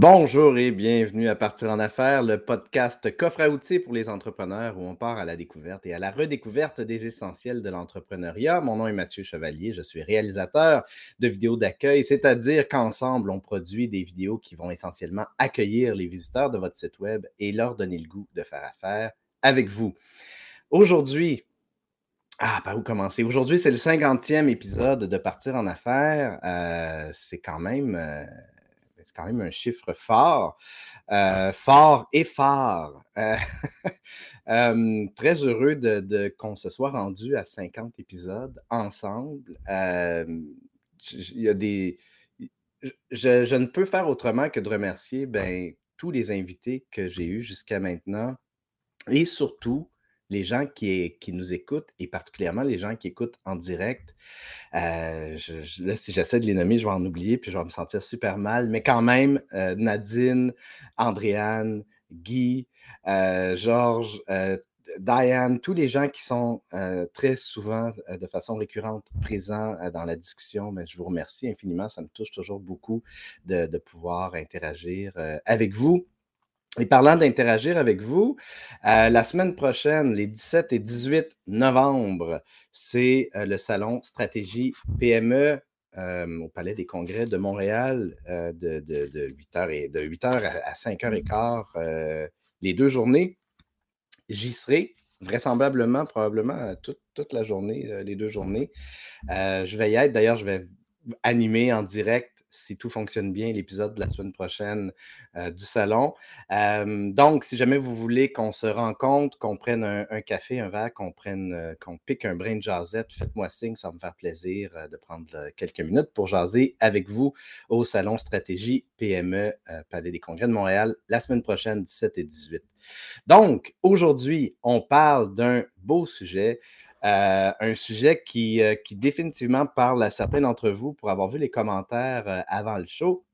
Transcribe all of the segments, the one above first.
Bonjour et bienvenue à Partir en affaires, le podcast coffre à outils pour les entrepreneurs où on part à la découverte et à la redécouverte des essentiels de l'entrepreneuriat. Mon nom est Mathieu Chevalier, je suis réalisateur de vidéos d'accueil, c'est-à-dire qu'ensemble, on produit des vidéos qui vont essentiellement accueillir les visiteurs de votre site web et leur donner le goût de faire affaire avec vous. Aujourd'hui, ah, par où commencer? Aujourd'hui, c'est le 50e épisode de Partir en affaires. Euh, c'est quand même... Euh, c'est quand même un chiffre fort, euh, fort et fort. Euh, très heureux de, qu'on se soit rendu à 50 épisodes ensemble. il y a des. Je, je, ne peux faire autrement que de remercier ben, tous les invités que j'ai eus jusqu'à maintenant et surtout les gens qui, nous écoutent et particulièrement les gens qui écoutent en direct. Euh, là, si j'essaie de les nommer, je vais en oublier puis je vais me sentir super mal. Mais quand même, euh, Nadine, Andréane, Guy, euh, Georges, Diane, tous les gens qui sont très souvent, de façon récurrente, présents dans la discussion, mais ben, je vous remercie infiniment. Ça me touche toujours beaucoup de pouvoir interagir avec vous. Et parlant d'interagir avec vous, euh, la semaine prochaine, les 17 et 18 novembre, c'est euh, le salon Stratégie PME euh, au Palais des Congrès de Montréal de, 8h, et, de 8h à, 5h15 les deux journées. J'y serai vraisemblablement, probablement toute, toute la journée, les deux journées. je vais y être. D'ailleurs, je vais animer en direct si tout fonctionne bien, l'épisode de la semaine prochaine euh, du salon. donc, si jamais vous voulez qu'on se rencontre, qu'on prenne un, café, un verre, qu'on prenne, euh, qu'on pique un brin de jasette, faites-moi signe, ça va me faire plaisir euh, de prendre quelques minutes pour jaser avec vous au salon Stratégie PME Palais des Congrès de Montréal la semaine prochaine, 17 et 18. Donc, aujourd'hui, on parle d'un beau sujet. Euh, un sujet qui, euh, qui, définitivement parle à certains d'entre vous pour avoir vu les commentaires euh, avant le show.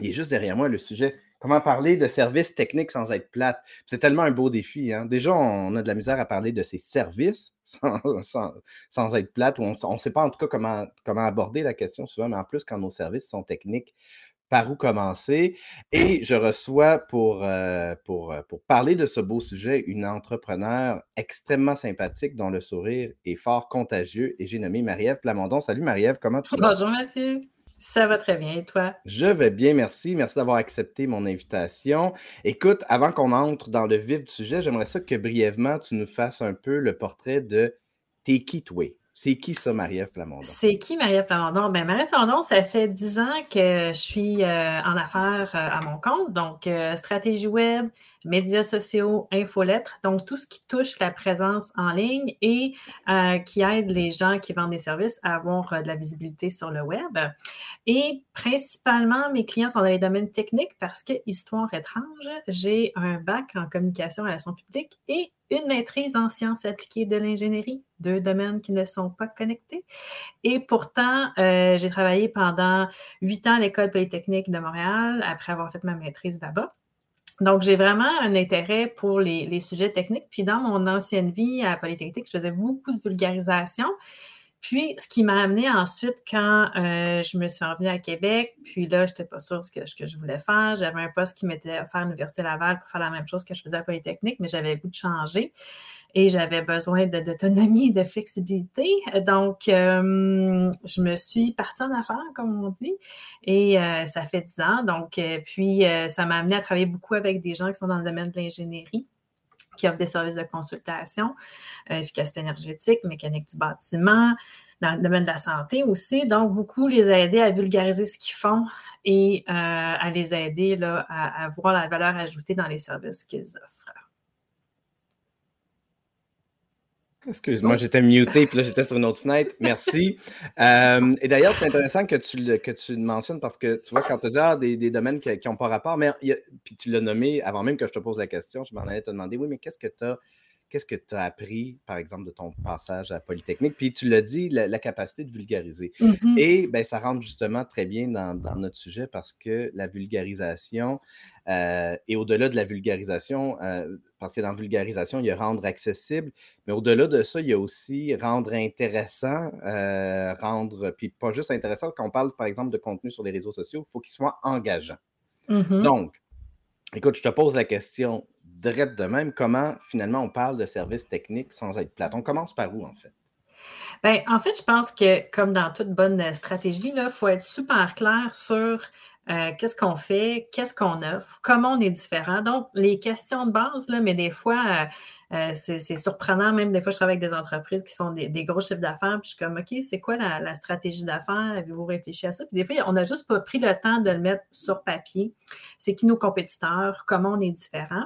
Il est juste derrière moi le sujet. Comment parler de services techniques sans être plate? C'est tellement un beau défi. Hein. Déjà, on a de la misère à parler de ces services sans, sans, être plate, on ne sait pas en tout cas comment, comment aborder la question souvent, mais en plus, quand nos services sont techniques, par où commencer. Et je reçois pour, euh, pour, euh, pour parler de ce beau sujet une entrepreneur extrêmement sympathique dont le sourire est fort contagieux et j'ai nommé Marie-Ève Plamondon. Salut Marie-Ève, comment tu vas? Bonjour Mathieu. Ça va très bien, et toi? Je vais bien, merci. Merci d'avoir accepté mon invitation. Écoute, avant qu'on entre dans le vif du sujet, j'aimerais ça que brièvement tu nous fasses un peu le portrait de Take It c'est qui ça, Marie-Ève? C'est qui Marie-Ève Plamondon? Ben, Marie-Ève ça fait dix ans que je suis euh, en affaires euh, à mon compte, donc euh, stratégie web, médias sociaux, infolettres, donc tout ce qui touche la présence en ligne et qui aide les gens qui vendent des services à avoir de la visibilité sur le web. Et principalement, mes clients sont dans les domaines techniques parce que, histoire étrange, j'ai un bac en communication à la relations publique et une maîtrise en sciences appliquées de l'ingénierie, deux domaines qui ne sont pas connectés. Et pourtant, euh, j'ai travaillé pendant huit ans à l'École polytechnique de Montréal après avoir fait ma maîtrise là-bas. Donc, j'ai vraiment un intérêt pour les, sujets techniques. Puis, dans mon ancienne vie à Polytechnique, je faisais beaucoup de vulgarisation. Puis, ce qui m'a amené ensuite quand euh, je me suis revenue à Québec, puis là, je n'étais pas sûre ce que, ce que, je voulais faire. J'avais un poste qui m'était offert à l'Université Laval pour faire la même chose que je faisais à Polytechnique, mais j'avais goût de changer et j'avais besoin d'autonomie et de flexibilité. Donc, euh, je me suis partie en affaires, comme on dit, et euh, ça fait dix ans. Donc, puis, ça m'a amené à travailler beaucoup avec des gens qui sont dans le domaine de l'ingénierie qui offrent des services de consultation, euh, efficacité énergétique, mécanique du bâtiment, dans le domaine de la santé aussi. Donc, beaucoup les aider à vulgariser ce qu'ils font et euh, à les aider là, à voir la valeur ajoutée dans les services qu'ils offrent. Excuse-moi, j'étais muté, puis là, j'étais sur une autre fenêtre. Merci. Euh, et d'ailleurs, c'est intéressant que tu, le, que tu mentionnes parce que tu vois, quand tu dis ah, des, des, domaines qui n'ont pas rapport, mais puis tu l'as nommé avant même que je te pose la question, je m'en allais te demander oui, mais qu'est-ce que tu as qu'est-ce que tu as appris, par exemple, de ton passage à Polytechnique? Puis tu l'as dit, la, capacité de vulgariser. Mm-hmm. Et ben, ça rentre justement très bien dans, notre sujet parce que la vulgarisation, euh, et au-delà de la vulgarisation, euh, parce que dans la vulgarisation, il y a rendre accessible, mais au-delà de ça, il y a aussi rendre intéressant, euh, rendre, puis pas juste intéressant, quand on parle par exemple de contenu sur les réseaux sociaux, il faut qu'il soit engageant. Mm-hmm. Donc, écoute, je te pose la question direct de même, comment finalement on parle de services techniques sans être plate? On commence par où en fait? Bien, en fait, je pense que comme dans toute bonne stratégie, il faut être super clair sur euh, qu'est-ce qu'on fait, qu'est-ce qu'on offre, comment on est différent. Donc, les questions de base, là, mais des fois, euh, euh, c'est surprenant. Même des fois, je travaille avec des entreprises qui font des, gros chiffres d'affaires, puis je suis comme, OK, c'est quoi la, stratégie d'affaires? Avez-vous réfléchi à ça? Puis des fois, on n'a juste pas pris le temps de le mettre sur papier. C'est qui nos compétiteurs, comment on est différent?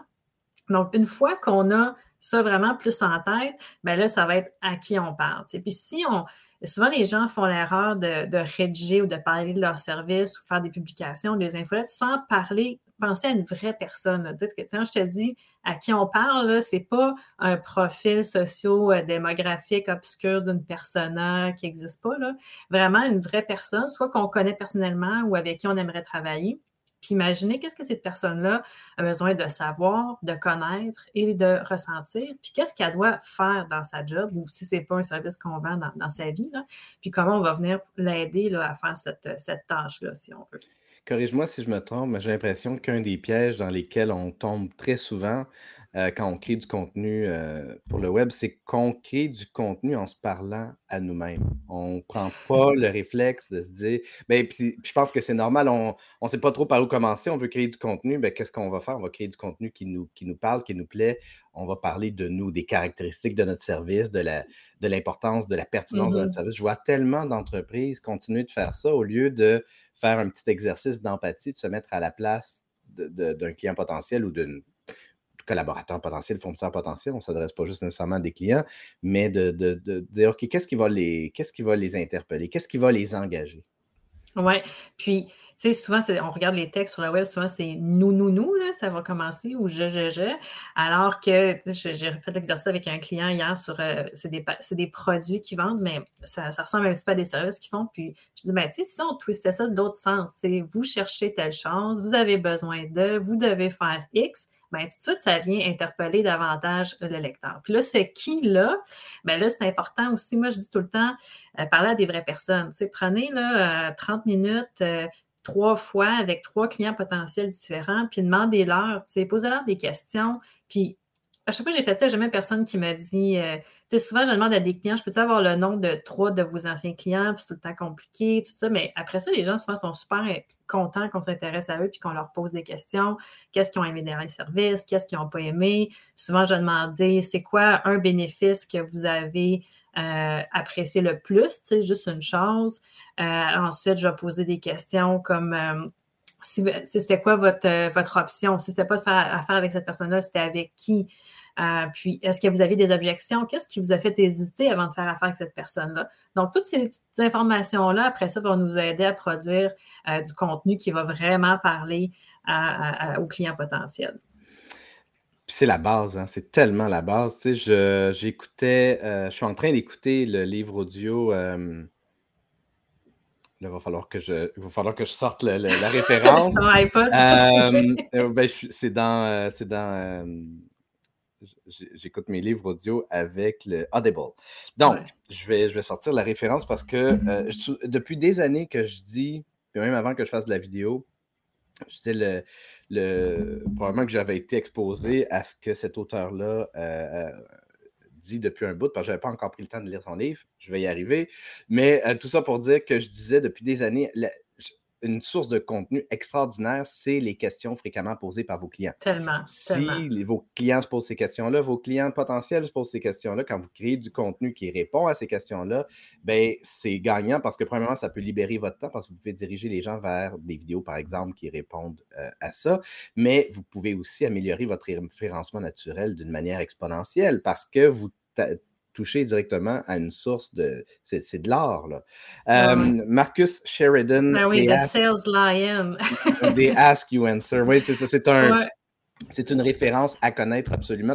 Donc, une fois qu'on a ça vraiment plus en tête, bien là, ça va être à qui on parle. Puis si on, Souvent, les gens font l'erreur de, rédiger ou de parler de leur service ou faire des publications, des infolettes sans parler, penser à une vraie personne. Dites que quand je te dis à qui on parle, ce n'est pas un profil socio-démographique obscur d'une persona qui n'existe pas. Là. Vraiment une vraie personne, soit qu'on connaît personnellement ou avec qui on aimerait travailler. Puis imaginez qu'est-ce que cette personne-là a besoin de savoir, de connaître et de ressentir. Puis qu'est-ce qu'elle doit faire dans sa job ou si ce n'est pas un service qu'on vend dans, sa vie. Puis comment on va venir l'aider à faire cette, tâche-là, si on veut. Corrige-moi si je me trompe, mais j'ai l'impression qu'un des pièges dans lesquels on tombe très souvent, euh, quand on crée du contenu euh, pour le web, c'est qu'on crée du contenu en se parlant à nous-mêmes. On ne prend pas le réflexe de se dire, ben, puis, je pense que c'est normal, on ne sait pas trop par où commencer, on veut créer du contenu, ben, qu'est-ce qu'on va faire? On va créer du contenu qui nous, qui nous parle, qui nous plaît. On va parler de nous, des caractéristiques de notre service, de la, de l'importance, de la pertinence de notre mm-hmm. service. Je vois tellement d'entreprises continuer de faire ça au lieu de faire un petit exercice d'empathie, de se mettre à la place d'un client potentiel ou d'une collaborateurs potentiels, fournisseurs potentiels, on ne s'adresse pas juste nécessairement à des clients, mais de, dire, OK, qu'est-ce qui, va les, qu'est-ce qui va les interpeller? Qu'est-ce qui va les engager? Oui, puis, tu sais, souvent, on regarde les textes sur la web, souvent, c'est nous, nous, nous, là, ça va commencer, ou je, je, je. Alors que, j'ai fait l'exercice avec un client hier sur, euh, c'est des, des, produits qu'ils vendent, mais ça, ressemble un petit peu à des services qu'ils font. Puis, je dis, ben, tu sais, si on twistait ça de l'autre sens, c'est vous cherchez telle chose, vous avez besoin de, vous devez faire X, bien, tout de suite, ça vient interpeller davantage le lecteur. Puis là, ce qui-là, bien là, c'est important aussi. Moi, je dis tout le temps, euh, parler à des vraies personnes. Tu sais, prenez là, 30 euh, minutes, euh, trois fois avec trois clients potentiels différents, puis demandez-leur, posez-leur des questions, puis à chaque fois que j'ai fait ça, j'ai jamais personne qui m'a dit. Euh, tu sais, souvent, je demande à des clients, je peux avoir le nom de trois de vos anciens clients, puis c'est le temps compliqué, tout ça. Mais après ça, les gens, souvent, sont super contents qu'on s'intéresse à eux puis qu'on leur pose des questions. Qu'est-ce qu'ils ont aimé dans les services? Qu'est-ce qu'ils n'ont pas aimé? Souvent, je demandais, c'est quoi un bénéfice que vous avez euh, apprécié le plus? Tu sais, juste une chose. Euh, ensuite, je vais poser des questions comme si, c'était quoi votre, votre option? Si c'était pas de faire affaire avec cette personne-là, c'était avec qui? Euh, puis, est-ce que vous avez des objections? Qu'est-ce qui vous a fait hésiter avant de faire affaire avec cette personne-là? Donc, toutes ces petites informations-là, après ça, vont nous aider à produire euh, du contenu qui va vraiment parler aux clients potentiels. C'est la base, hein, c'est tellement la base. Tu sais, j'écoutais, euh, je suis en train d'écouter le livre audio. là, il va falloir que je, il va falloir que je sorte la référence. ben, c'est dans, c'est dans j'écoute mes livres audio avec le Audible. Donc, je, vais, je vais sortir la référence parce que euh, depuis des années que je dis, puis même avant que je fasse de la vidéo, je disais le, le, probablement que j'avais été exposé à ce que cet auteur-là euh, euh, dit depuis un bout, parce que je n'avais pas encore pris le temps de lire son livre. Je vais y arriver. Mais tout ça pour dire que je disais depuis des années, une source de contenu extraordinaire, c'est les questions fréquemment posées par vos clients. Tellement. Si vos clients se posent ces questions-là, vos clients potentiels se posent ces questions-là, quand vous créez du contenu qui répond à ces questions-là, ben c'est gagnant parce que premièrement, ça peut libérer votre temps parce que vous pouvez diriger les gens vers des vidéos, par exemple, qui répondent euh, à ça. Mais vous pouvez aussi améliorer votre référencement naturel d'une manière exponentielle parce que vous toucher directement à une source de. C'est de l'art, là. Ah Marcus Sheridan. Ah oui, The Sales Lion. des Ask You Answer. Oui, c'est un. C'est une référence à connaître absolument.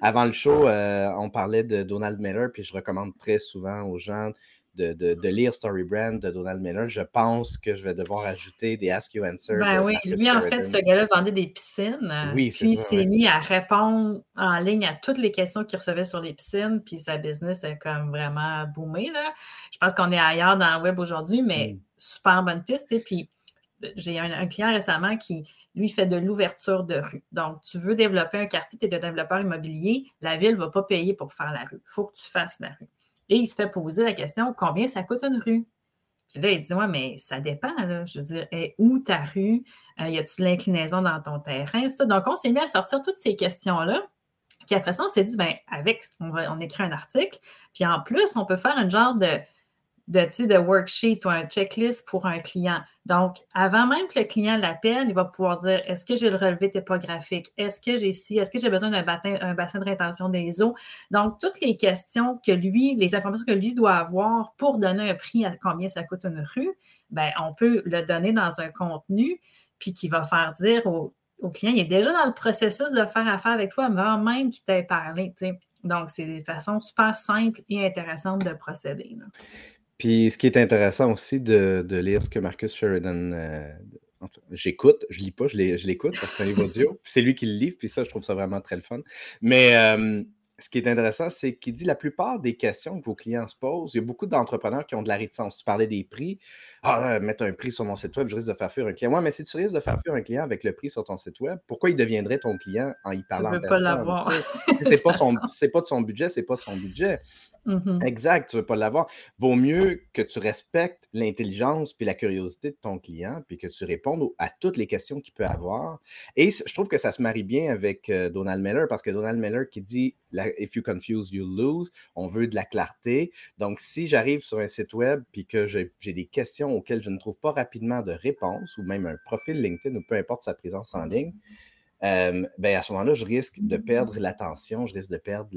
avant le show, euh, on parlait de Donald Miller, puis je recommande très souvent aux gens de, de, lire Story Brand de Donald Miller, je pense que je vais devoir ajouter des Ask You Answer. Ben oui, lui, en fait, ce gars-là vendait des piscines. Oui, puis il s'est mis à répondre en ligne à toutes les questions qu'il recevait sur les piscines, puis sa business est comme vraiment boomé. Là. Je pense qu'on est ailleurs dans le web aujourd'hui, mais mm. super bonne piste. Puis j'ai un, client récemment qui, lui, fait de l'ouverture de rue. Donc, tu veux développer un quartier, tu es de développeur immobilier, la ville ne va pas payer pour faire la rue. Il faut que tu fasses la rue. Et il se fait poser la question combien ça coûte une rue? Puis là, il dit Ouais, mais ça dépend. Je veux dire, où ta rue? Euh, Y a-tu de l'inclinaison dans ton terrain? Ça? Donc, on s'est mis à sortir toutes ces questions-là. Puis après ça, on s'est dit, ben, avec, on, écrit un article. Puis en plus, on peut faire un genre de, de, de worksheet ou un checklist pour un client. Donc, avant même que le client l'appelle, il va pouvoir dire est-ce que j'ai le relevé topographique Est-ce que j'ai ci? Est-ce que j'ai besoin d'un un bassin de rétention des eaux Donc, toutes les questions que lui, les informations que lui doit avoir pour donner un prix à combien ça coûte une rue, ben, on peut le donner dans un contenu, puis qui va faire dire au, client il est déjà dans le processus de faire affaire avec toi avant même qu'il t'ait parlé. Donc, c'est des façons super simples et intéressantes de procéder. Puis ce qui est intéressant aussi de, lire ce que Marcus Sheridan. Euh, j'écoute, je lis pas, je l'écoute parce que c'est un livre audio. c'est lui qui le lit, puis ça, je trouve ça vraiment très le fun. Mais euh, ce qui est intéressant, c'est qu'il dit la plupart des questions que vos clients se posent, il y a beaucoup d'entrepreneurs qui ont de la réticence. Tu parlais des prix. Ah, mettre un prix sur mon site web, je risque de faire fuir un client. Oui, mais si tu risques de faire fuir un client avec le prix sur ton site web, pourquoi il deviendrait ton client en y parlant tu veux pas l'avoir. c'est pas, son, pas de son budget, c'est pas son budget. Mmh exact, tu ne veux pas l'avoir. Vaut mieux que tu respectes l'intelligence puis la curiosité de ton client, puis que tu répondes à toutes les questions qu'il peut avoir. Et je trouve que ça se marie bien avec euh, Donald Miller, parce que Donald Miller qui dit If you confuse, you lose. On veut de la clarté. Donc, si j'arrive sur un site web puis que j'ai des questions auxquelles je ne trouve pas rapidement de réponse, ou même un profil LinkedIn, ou peu importe sa présence en ligne, euh, ben à ce moment-là, je risque de perdre l'attention, je risque de perdre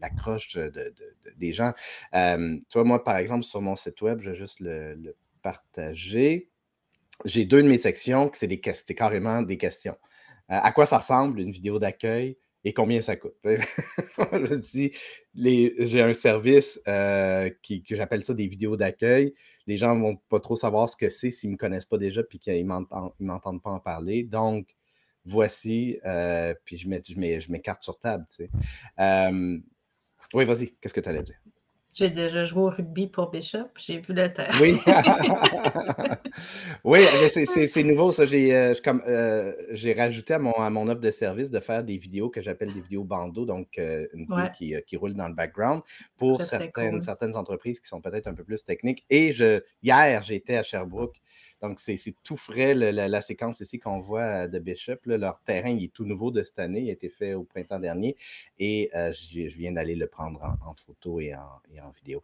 l'accroche de, des gens. tu vois, moi, par exemple, sur mon site web, je vais juste le, partager. J'ai deux de mes sections qui c'est, carrément des questions. à quoi ça ressemble une vidéo d'accueil? Et combien ça coûte? je dis, j'ai un service qui, que j'appelle ça des vidéos d'accueil. Les gens ne vont pas trop savoir ce que c'est s'ils ne me connaissent pas déjà et qu'ils ne m'entendent pas en parler. Donc, voici, puis je, mets, je, mets, je mets carte sur table. Sais. Oui, vas-y, qu'est-ce que tu allais dire? J'ai déjà joué au rugby pour Bishop, j'ai vu le terrain. Oui, oui c'est nouveau, ça. J'ai euh, euh, rajouté à mon, à mon offre de service de faire des vidéos que j'appelle des vidéos bandeau, donc euh, une vidéo qui, qui, roule dans le background pour certaines, certaines entreprises qui sont peut-être un peu plus techniques. Et je, hier, j'étais à Sherbrooke donc, c'est tout frais, la, séquence ici qu'on voit de Bishop. leur terrain, il est tout nouveau de cette année. Il a été fait au printemps dernier. Et euh, je, viens d'aller le prendre en, photo et en, vidéo.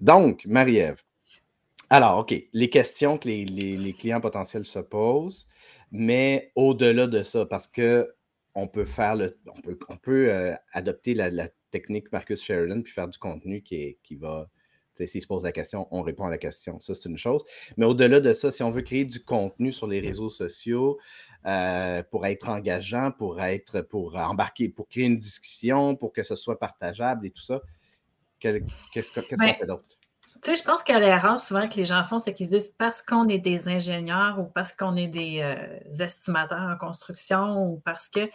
donc, Marie-Ève. Alors, OK, les questions que les, clients potentiels se posent, mais au-delà de ça, parce que on peut faire le, on peut, euh, adopter la, technique Marcus Sheridan puis faire du contenu qui, qui va S'ils se posent la question, on répond à la question. Ça, c'est une chose. Mais au-delà de ça, si on veut créer du contenu sur les réseaux sociaux euh, pour être engageant, pour être, pour embarquer, pour créer une discussion, pour que ce soit partageable et tout ça, qu'est-ce qu'on ben, fait d'autre? Tu sais, je pense qu'à l'erreur, souvent, que les gens font, c'est qu'ils disent parce qu'on est des ingénieurs ou parce qu'on est des euh, estimateurs en construction ou parce que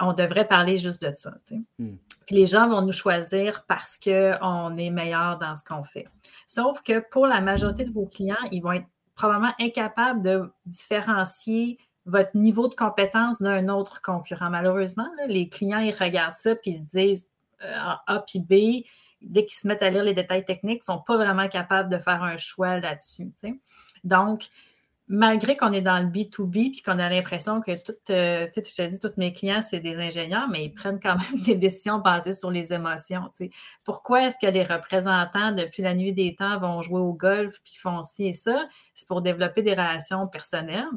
on devrait parler juste de ça. Hmm. Puis les gens vont nous choisir parce qu'on est meilleur dans ce qu'on fait. Sauf que pour la majorité de vos clients, ils vont être probablement incapables de différencier votre niveau de compétence d'un autre concurrent. Malheureusement, les clients, ils regardent ça puis ils se disent euh, A puis B. Dès qu'ils se mettent à lire les détails techniques, ils ne sont pas vraiment capables de faire un choix là-dessus. Donc, malgré qu'on est dans le B2B puis qu'on a l'impression que tout, euh, tu sais, je dit, tous mes clients, c'est des ingénieurs, mais ils prennent quand même des décisions basées sur les émotions. Pourquoi est-ce que les représentants, depuis la nuit des temps, vont jouer au golf puis font ci et ça? C'est pour développer des relations personnelles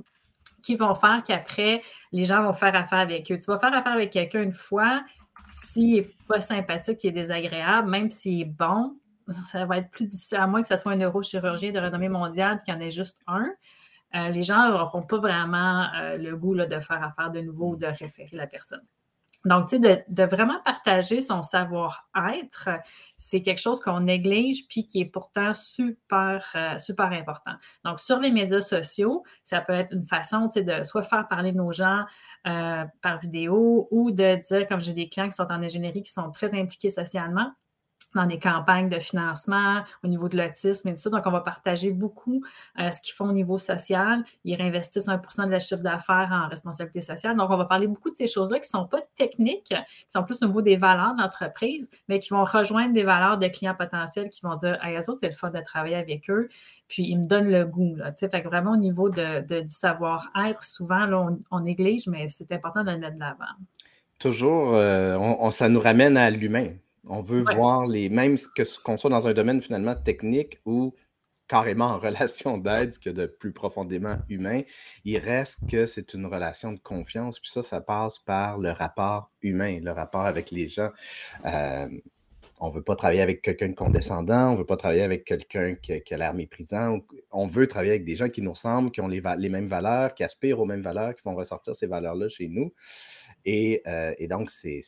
qui vont faire qu'après, les gens vont faire affaire avec eux. Tu vas faire affaire avec quelqu'un une fois, s'il n'est pas sympathique, qu'il est désagréable, même s'il est bon, ça va être plus difficile, à moins que ce soit un neurochirurgien de renommée mondiale et qu'il y en ait juste un. Euh, les gens n'auront pas vraiment euh, le goût de faire affaire de nouveau ou de référer la personne. Donc, tu sais, de, vraiment partager son savoir-être, c'est quelque chose qu'on néglige puis qui est pourtant super, euh, super important. Donc, sur les médias sociaux, ça peut être une façon, tu sais, de soit faire parler nos gens par vidéo ou de dire, comme j'ai des clients qui sont en ingénierie qui sont très impliqués socialement, dans des campagnes de financement au niveau de l'autisme et tout ça. Donc, on va partager beaucoup euh, ce qu'ils font au niveau social. Ils réinvestissent 1% de leur chiffre d'affaires en responsabilité sociale. Donc, on va parler beaucoup de ces choses-là qui ne sont pas techniques, qui sont plus au niveau des valeurs d'entreprise, mais qui vont rejoindre des valeurs de clients potentiels qui vont dire, hey, eux autres, c'est le fun de travailler avec eux. Puis, ils me donnent le goût. Là, fait que vraiment, au niveau de, du savoir-être, souvent, là, on, néglige, mais c'est important de le mettre de l'avant. Toujours, euh, ça nous ramène à l'humain. On veut voir les mêmes que qu'on soit dans un domaine finalement technique ou carrément en relation d'aide que de plus profondément humain. Il reste que c'est une relation de confiance. Puis ça, ça passe par le rapport humain, le rapport avec les gens. Euh, on ne veut pas travailler avec quelqu'un de condescendant, on ne veut pas travailler avec quelqu'un qui, a l'air méprisant. On veut travailler avec des gens qui nous ressemblent, qui ont les, les, mêmes valeurs, qui aspirent aux mêmes valeurs, qui font ressortir ces valeurs-là chez nous. Et, euh, et donc, c'est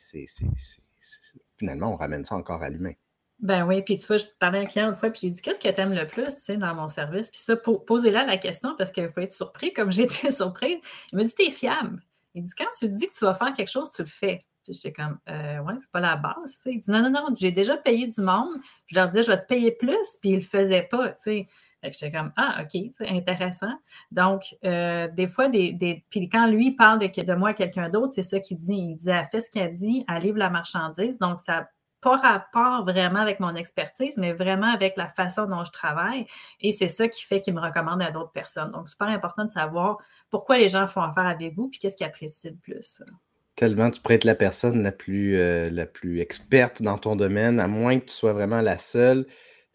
finalement, on ramène ça encore à l'humain. Ben oui, puis tu vois, je parlais à un client une fois, puis j'ai dit Qu'est-ce que tu aimes le plus dans mon service? Puis ça, posez-là la question parce que vous pouvez être surpris, comme j'ai été surprise. Il m'a dit T'es fiable. Il dit Quand tu dis que tu vas faire quelque chose, tu le fais. Puis j'étais comme euh, Ouais, c'est pas la base. Tu. Il dit Non, non, non, j'ai déjà payé du monde. je leur disais Je vais te payer plus, puis ils le faisaient pas. J'étais comme Ah, OK, c'est intéressant. Donc, euh, des fois, des, puis quand lui parle de, de moi à quelqu'un d'autre, c'est ça qu'il dit. Il dit Elle fait ce qu'elle dit, elle livre la marchandise. Donc, ça pas rapport vraiment avec mon expertise, mais vraiment avec la façon dont je travaille. Et c'est ça qui fait qu'il me recommande à d'autres personnes. Donc, super important de savoir pourquoi les gens font affaire avec vous, puis qu'est-ce qu'ils apprécient le plus. Tellement, tu pourrais être la personne la plus, euh, la plus experte dans ton domaine, à moins que tu sois vraiment la seule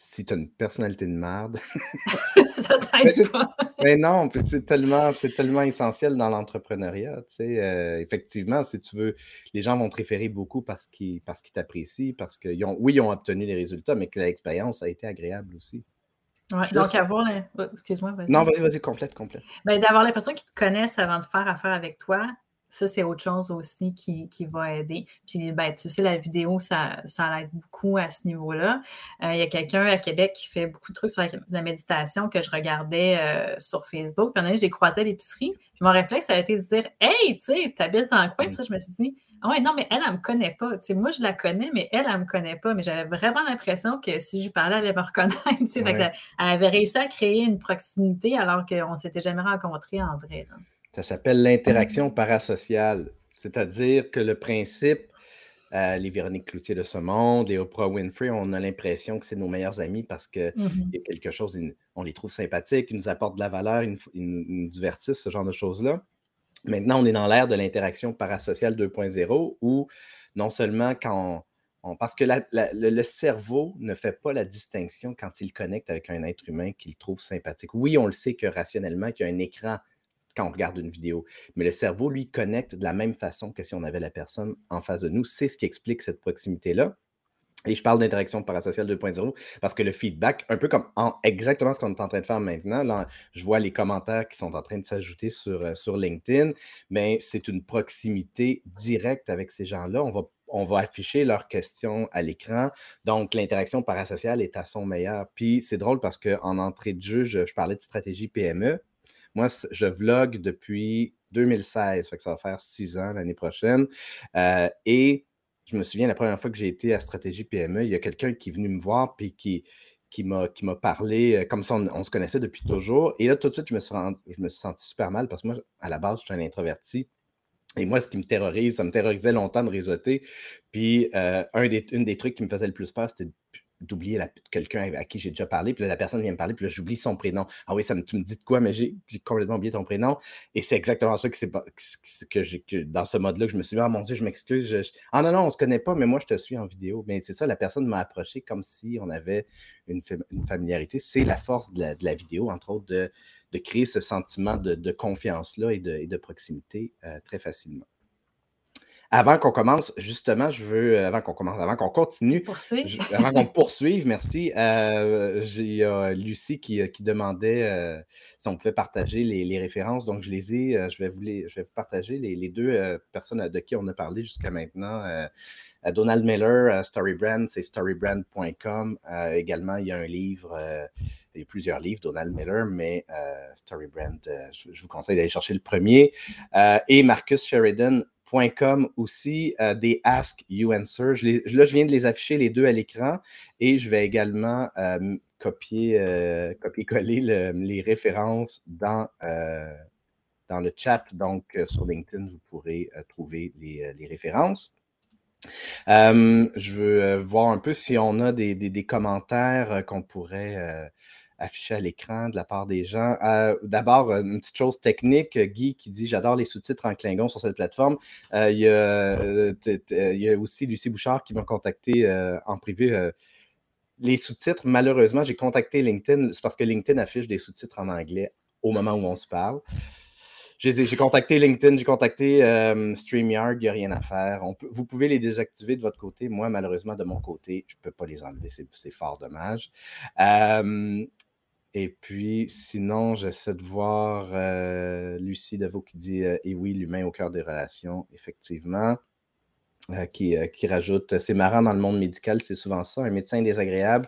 si tu as une personnalité de merde. ça t'aide pas. mais non, c'est tellement, c'est tellement essentiel dans l'entrepreneuriat. Euh, effectivement, si tu veux, les gens vont te référer beaucoup parce qu'ils, parce qu'ils t'apprécient, parce qu'ils ont, oui, ils ont obtenu les résultats, mais que l'expérience a été agréable aussi. Ouais, donc, avoir. Excuse-moi, vas-y. Non, vas-y, vas-y, complète, complète. Ben, d'avoir les personnes qui te connaissent avant de faire affaire avec toi, ça, c'est autre chose aussi qui, va aider. Puis, ben, tu sais, la vidéo, ça, ça aide beaucoup à ce niveau-là. Euh, il y a quelqu'un à Québec qui fait beaucoup de trucs sur la, méditation que je regardais euh, sur Facebook. Puis, un je l'ai croisé à l'épicerie. Puis, mon réflexe, ça a été de dire Hey, tu sais, t'habites dans le coin. Puis, ça, je me suis dit ah ouais, non, mais elle, elle ne me connaît pas. Tu sais, moi, je la connais, mais elle, elle ne me connaît pas. Mais j'avais vraiment l'impression que si je lui parlais, elle allait me reconnaître. Tu sais, elle avait réussi à créer une proximité alors qu'on ne s'était jamais rencontrés en vrai. Ça s'appelle l'interaction parasociale. C'est-à-dire que le principe, euh, les Véronique Cloutier de ce monde, les Oprah Winfrey, on a l'impression que c'est nos meilleurs amis parce qu'il mm-hmm. y a quelque chose, on les trouve sympathiques, ils nous apportent de la valeur, ils nous, divertissent, ce genre de choses-là. Maintenant, on est dans l'ère de l'interaction parasociale 2.0 où non seulement quand on, parce que le, cerveau ne fait pas la distinction quand il connecte avec un être humain qu'il trouve sympathique. Oui, on le sait que rationnellement, qu'il y a un écran quand on regarde une vidéo. Mais le cerveau, lui, connecte de la même façon que si on avait la personne en face de nous. C'est ce qui explique cette proximité-là. Et je parle d'interaction parasociale 2.0 parce que le feedback, un peu comme exactement ce qu'on est en train de faire maintenant, je vois les commentaires qui sont en train de s'ajouter sur, euh, sur LinkedIn, mais c'est une proximité directe avec ces gens-là. On va, on va afficher leurs questions à l'écran. Donc, l'interaction parasociale est à son meilleur. Puis, c'est drôle parce qu'en entrée de jeu, je parlais de stratégie PME. Moi, je vlog depuis 2016, ça va faire six ans l'année prochaine. Euh, et je me souviens, la première fois que j'ai été à Stratégie PME, il y a quelqu'un qui est venu me voir puis qui, qui m'a parlé euh, comme ça, on, se connaissait depuis toujours. Et là, tout de suite, je me suis, je me suis senti super mal parce que moi, à la base, je suis un introverti. Et moi, ce qui me terrorise, ça me terrorisait longtemps de réseauter. Puis, euh, un des, une des trucs qui me faisait le plus peur, c'était d'oublier quelqu'un à qui j'ai déjà parlé, puis là, la personne vient me parler, puis là, j'oublie son prénom. Ah oui, ça tu me dis de quoi, mais j'ai complètement oublié ton prénom. Et c'est exactement ça que c'est que j'ai que dans ce mode-là que je me suis dit, ah mon Dieu, je m'excuse. Ah non, non, on se connaît pas, mais moi, je te suis en vidéo. Mais c'est ça, la personne m'a approché comme si on avait une, familiarité. C'est la force de la, vidéo, entre autres, de, de créer ce sentiment de, confiance-là et de, proximité euh, très facilement. Avant qu'on commence, justement, je veux, euh, avant qu'on commence, avant qu'on continue, avant qu'on poursuive, merci, euh, j'ai Lucie qui, euh, qui demandait si on pouvait partager les, références. Donc, je les ai, je, vais vous je vais vous partager les, deux personnes de qui on a parlé jusqu'à maintenant. Donald Miller, Storybrand, c'est storybrand.com. également, il y a un livre, il y a plusieurs livres, Donald Miller, mais Storybrand, je, je, vous conseille d'aller chercher le premier. et Marcus Sheridan, aussi, des Ask You Answer. là, je viens de les afficher les deux à l'écran et je vais également copier, copier-coller les références dans, dans le chat. Donc, sur LinkedIn, vous pourrez trouver les références je veux euh, voir un peu si on a des, commentaires euh, qu'on pourrait euh, afficher à l'écran de la part des gens. D'abord, une petite chose technique, Guy qui dit J'adore les sous-titres en Klingon sur cette plateforme. il, y a, aussi Lucie Bouchard qui m'a contacté en privé. les sous-titres, malheureusement, j'ai contacté LinkedIn, c'est parce que LinkedIn affiche des sous-titres en anglais au moment où on se parle. J'ai contacté LinkedIn, j'ai contacté euh, StreamYard, il n'y a rien à faire. vous pouvez les désactiver de votre côté. Moi, malheureusement, de mon côté, je ne peux pas les enlever. C'est fort dommage. Euh, et puis, sinon, j'essaie de voir euh, Lucie Deveau qui dit Et oui, l'humain au cœur des relations, effectivement. Euh, qui, euh, qui, rajoute c'est marrant dans le monde médical, c'est souvent ça, un médecin désagréable,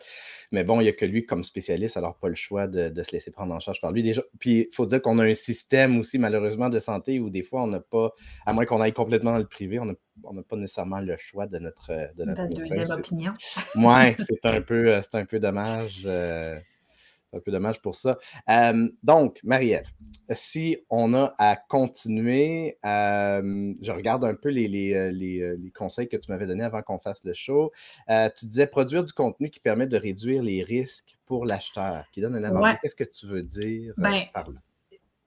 mais bon, il n'y a que lui comme spécialiste, alors pas le choix de, se laisser prendre en charge par lui. Déjà, puis il faut dire qu'on a un système aussi, malheureusement, de santé où des fois, on n'a pas, à moins qu'on aille complètement dans le privé, on n'a pas nécessairement le choix de notre, de notre deuxième opinion. Oui, c'est un, peu, euh, un peu dommage. Un peu dommage pour ça. donc, Marie-Ève, si on a à continuer, je regarde un peu les, euh, euh, les, conseils que tu m'avais donnés avant qu'on fasse le show. Euh, tu disais produire du contenu qui permet de réduire les risques pour l'acheteur, qui donne un avantage. Qu'est-ce que tu veux dire ben, par là?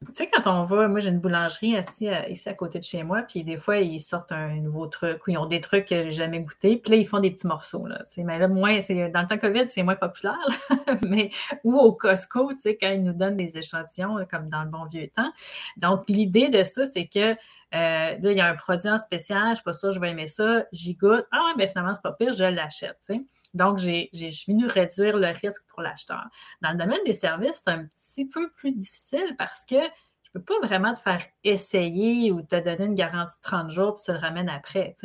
Tu sais, quand on va, moi j'ai une boulangerie ici, ici à côté de chez moi, puis des fois ils sortent un nouveau truc ou ils ont des trucs que j'ai jamais goûté, puis là ils font des petits morceaux. Là, mais là, moins, dans le temps COVID, c'est moins populaire, mais ou au Costco, tu sais, quand ils nous donnent des échantillons, comme dans le bon vieux temps. Donc, l'idée de ça, c'est que euh, là, il y a un produit en spécial, je ne suis pas sûre, je vais aimer ça, j'y goûte. Ah ouais, ben finalement, c'est pas pire, je l'achète. Donc, j'ai, je suis venue réduire le risque pour l'acheteur. Dans le domaine des services, c'est un petit peu plus difficile parce que je ne peux pas vraiment te faire essayer ou te donner une garantie de 30 jours puis tu le ramènes après.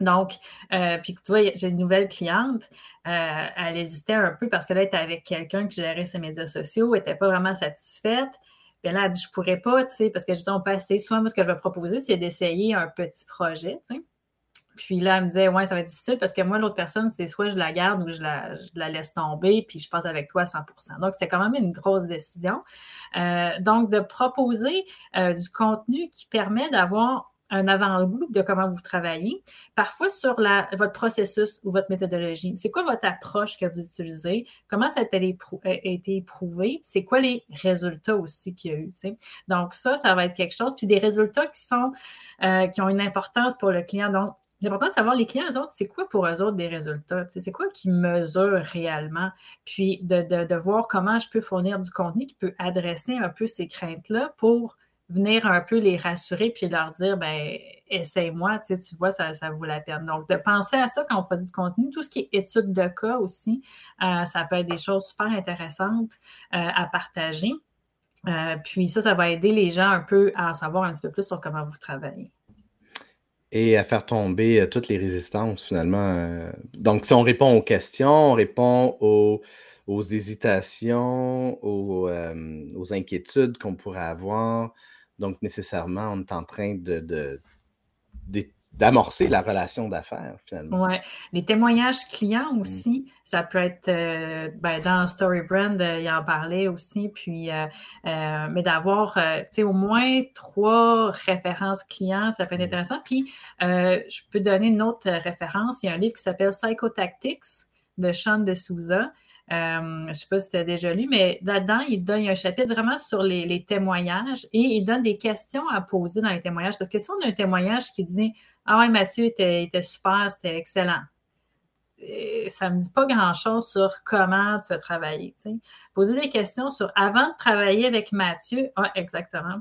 Donc, euh, puis tu vois, j'ai une nouvelle cliente, euh, elle hésitait un peu parce qu'elle était avec quelqu'un qui gérait ses médias sociaux, elle n'était pas vraiment satisfaite. Puis là, elle a dit, je ne pourrais pas, tu parce que je disais, on peut essayer. Soit moi, ce que je vais proposer, c'est d'essayer un petit projet. Puis là, elle me disait, ouais, ça va être difficile parce que moi, l'autre personne, c'est soit je la garde ou je la, laisse tomber, puis je passe avec toi à 100% Donc, c'était quand même une grosse décision. Euh, donc, de proposer euh, du contenu qui permet d'avoir un avant-goût de comment vous travaillez, parfois sur votre processus ou votre méthodologie. C'est quoi votre approche que vous utilisez? Comment ça a été, éprouvé? C'est quoi les résultats aussi qu'il y a eu? Donc, ça, ça va être quelque chose. Puis des résultats qui sont euh, qui ont une importance pour le client. Donc, c'est important de savoir les clients, eux autres, c'est quoi pour eux autres des résultats? C'est quoi qui mesure réellement? Puis de, voir comment je peux fournir du contenu qui peut adresser un peu ces craintes-là pour venir un peu les rassurer puis leur dire, ben essaye-moi, tu vois, ça, ça vaut la peine. Donc, de penser à ça quand on produit du contenu, tout ce qui est étude de cas aussi, euh, ça peut être des choses super intéressantes euh, à partager. Euh, puis ça, ça va aider les gens un peu à en savoir un petit peu plus sur comment vous travaillez et à faire tomber euh, toutes les résistances finalement. Euh. Donc, si on répond aux questions, on répond aux, hésitations, euh, aux, inquiétudes qu'on pourrait avoir. Donc, nécessairement, on est en train de, d'amorcer la relation d'affaires, finalement. Oui. Les témoignages clients mmh. aussi, ça peut être euh, ben, dans StoryBrand, euh, il en parlait aussi, puis euh, mais d'avoir au moins trois références clients, ça peut être mmh. intéressant. Puis je peux donner une autre référence. Il y a un livre qui s'appelle Psychotactics de Sean de Souza. je ne sais pas si tu as déjà lu, mais là-dedans, il donne un chapitre vraiment sur les, les, témoignages et il donne des questions à poser dans les témoignages. Parce que si on a un témoignage qui dit ah ouais, Mathieu était, super, c'était excellent. ça ne me dit pas grand-chose sur comment tu as travaillé. Poser des questions sur avant de travailler avec Mathieu. Ah, exactement.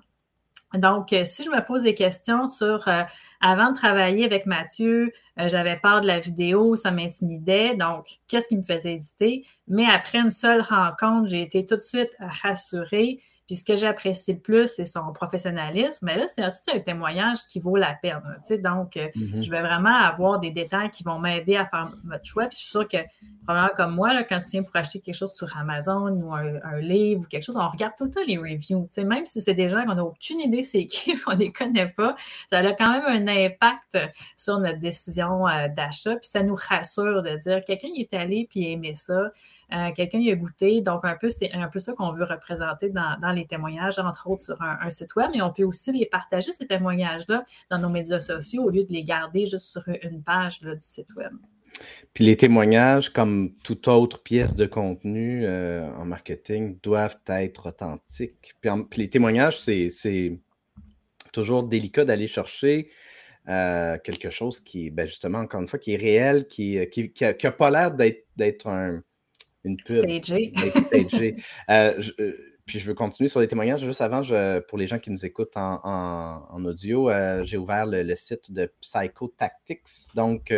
Donc, euh, si je me pose des questions sur euh, avant de travailler avec Mathieu, euh, j'avais peur de la vidéo, ça m'intimidait. Donc, qu'est-ce qui me faisait hésiter? Mais après une seule rencontre, j'ai été tout de suite rassurée. Puis ce que j'apprécie le plus, c'est son professionnalisme. Mais là, c'est aussi un témoignage qui vaut la peine. Donc, euh, mm-hmm. je vais vraiment avoir des détails qui vont m'aider à faire votre choix. Puis je suis sûre que, probablement comme moi, quand tu viens pour acheter quelque chose sur Amazon ou un, livre ou quelque chose, on regarde tout le temps les reviews. Même si c'est des gens qu'on n'a aucune idée c'est qui, on ne les connaît pas, ça a quand même un impact sur notre décision euh, d'achat. Puis ça nous rassure de dire quelqu'un est allé puis aimé ça. Euh, quelqu'un y a goûté. Donc, un peu, c'est un peu ça qu'on veut représenter dans, les témoignages, entre autres sur un, site web, mais on peut aussi les partager, ces témoignages-là, dans nos médias sociaux au lieu de les garder juste sur une page du site web. Puis les témoignages, comme toute autre pièce de contenu euh, en marketing, doivent être authentiques. Puis, les témoignages, c'est toujours délicat d'aller chercher euh, quelque chose qui ben, justement, encore une fois, qui est réel, qui n'a qui, pas l'air d'être un, une pub. Euh, euh, puis je veux continuer sur les témoignages. Juste avant, pour les gens qui nous écoutent en, audio, euh, j'ai ouvert le, site de Psychotactics. Donc,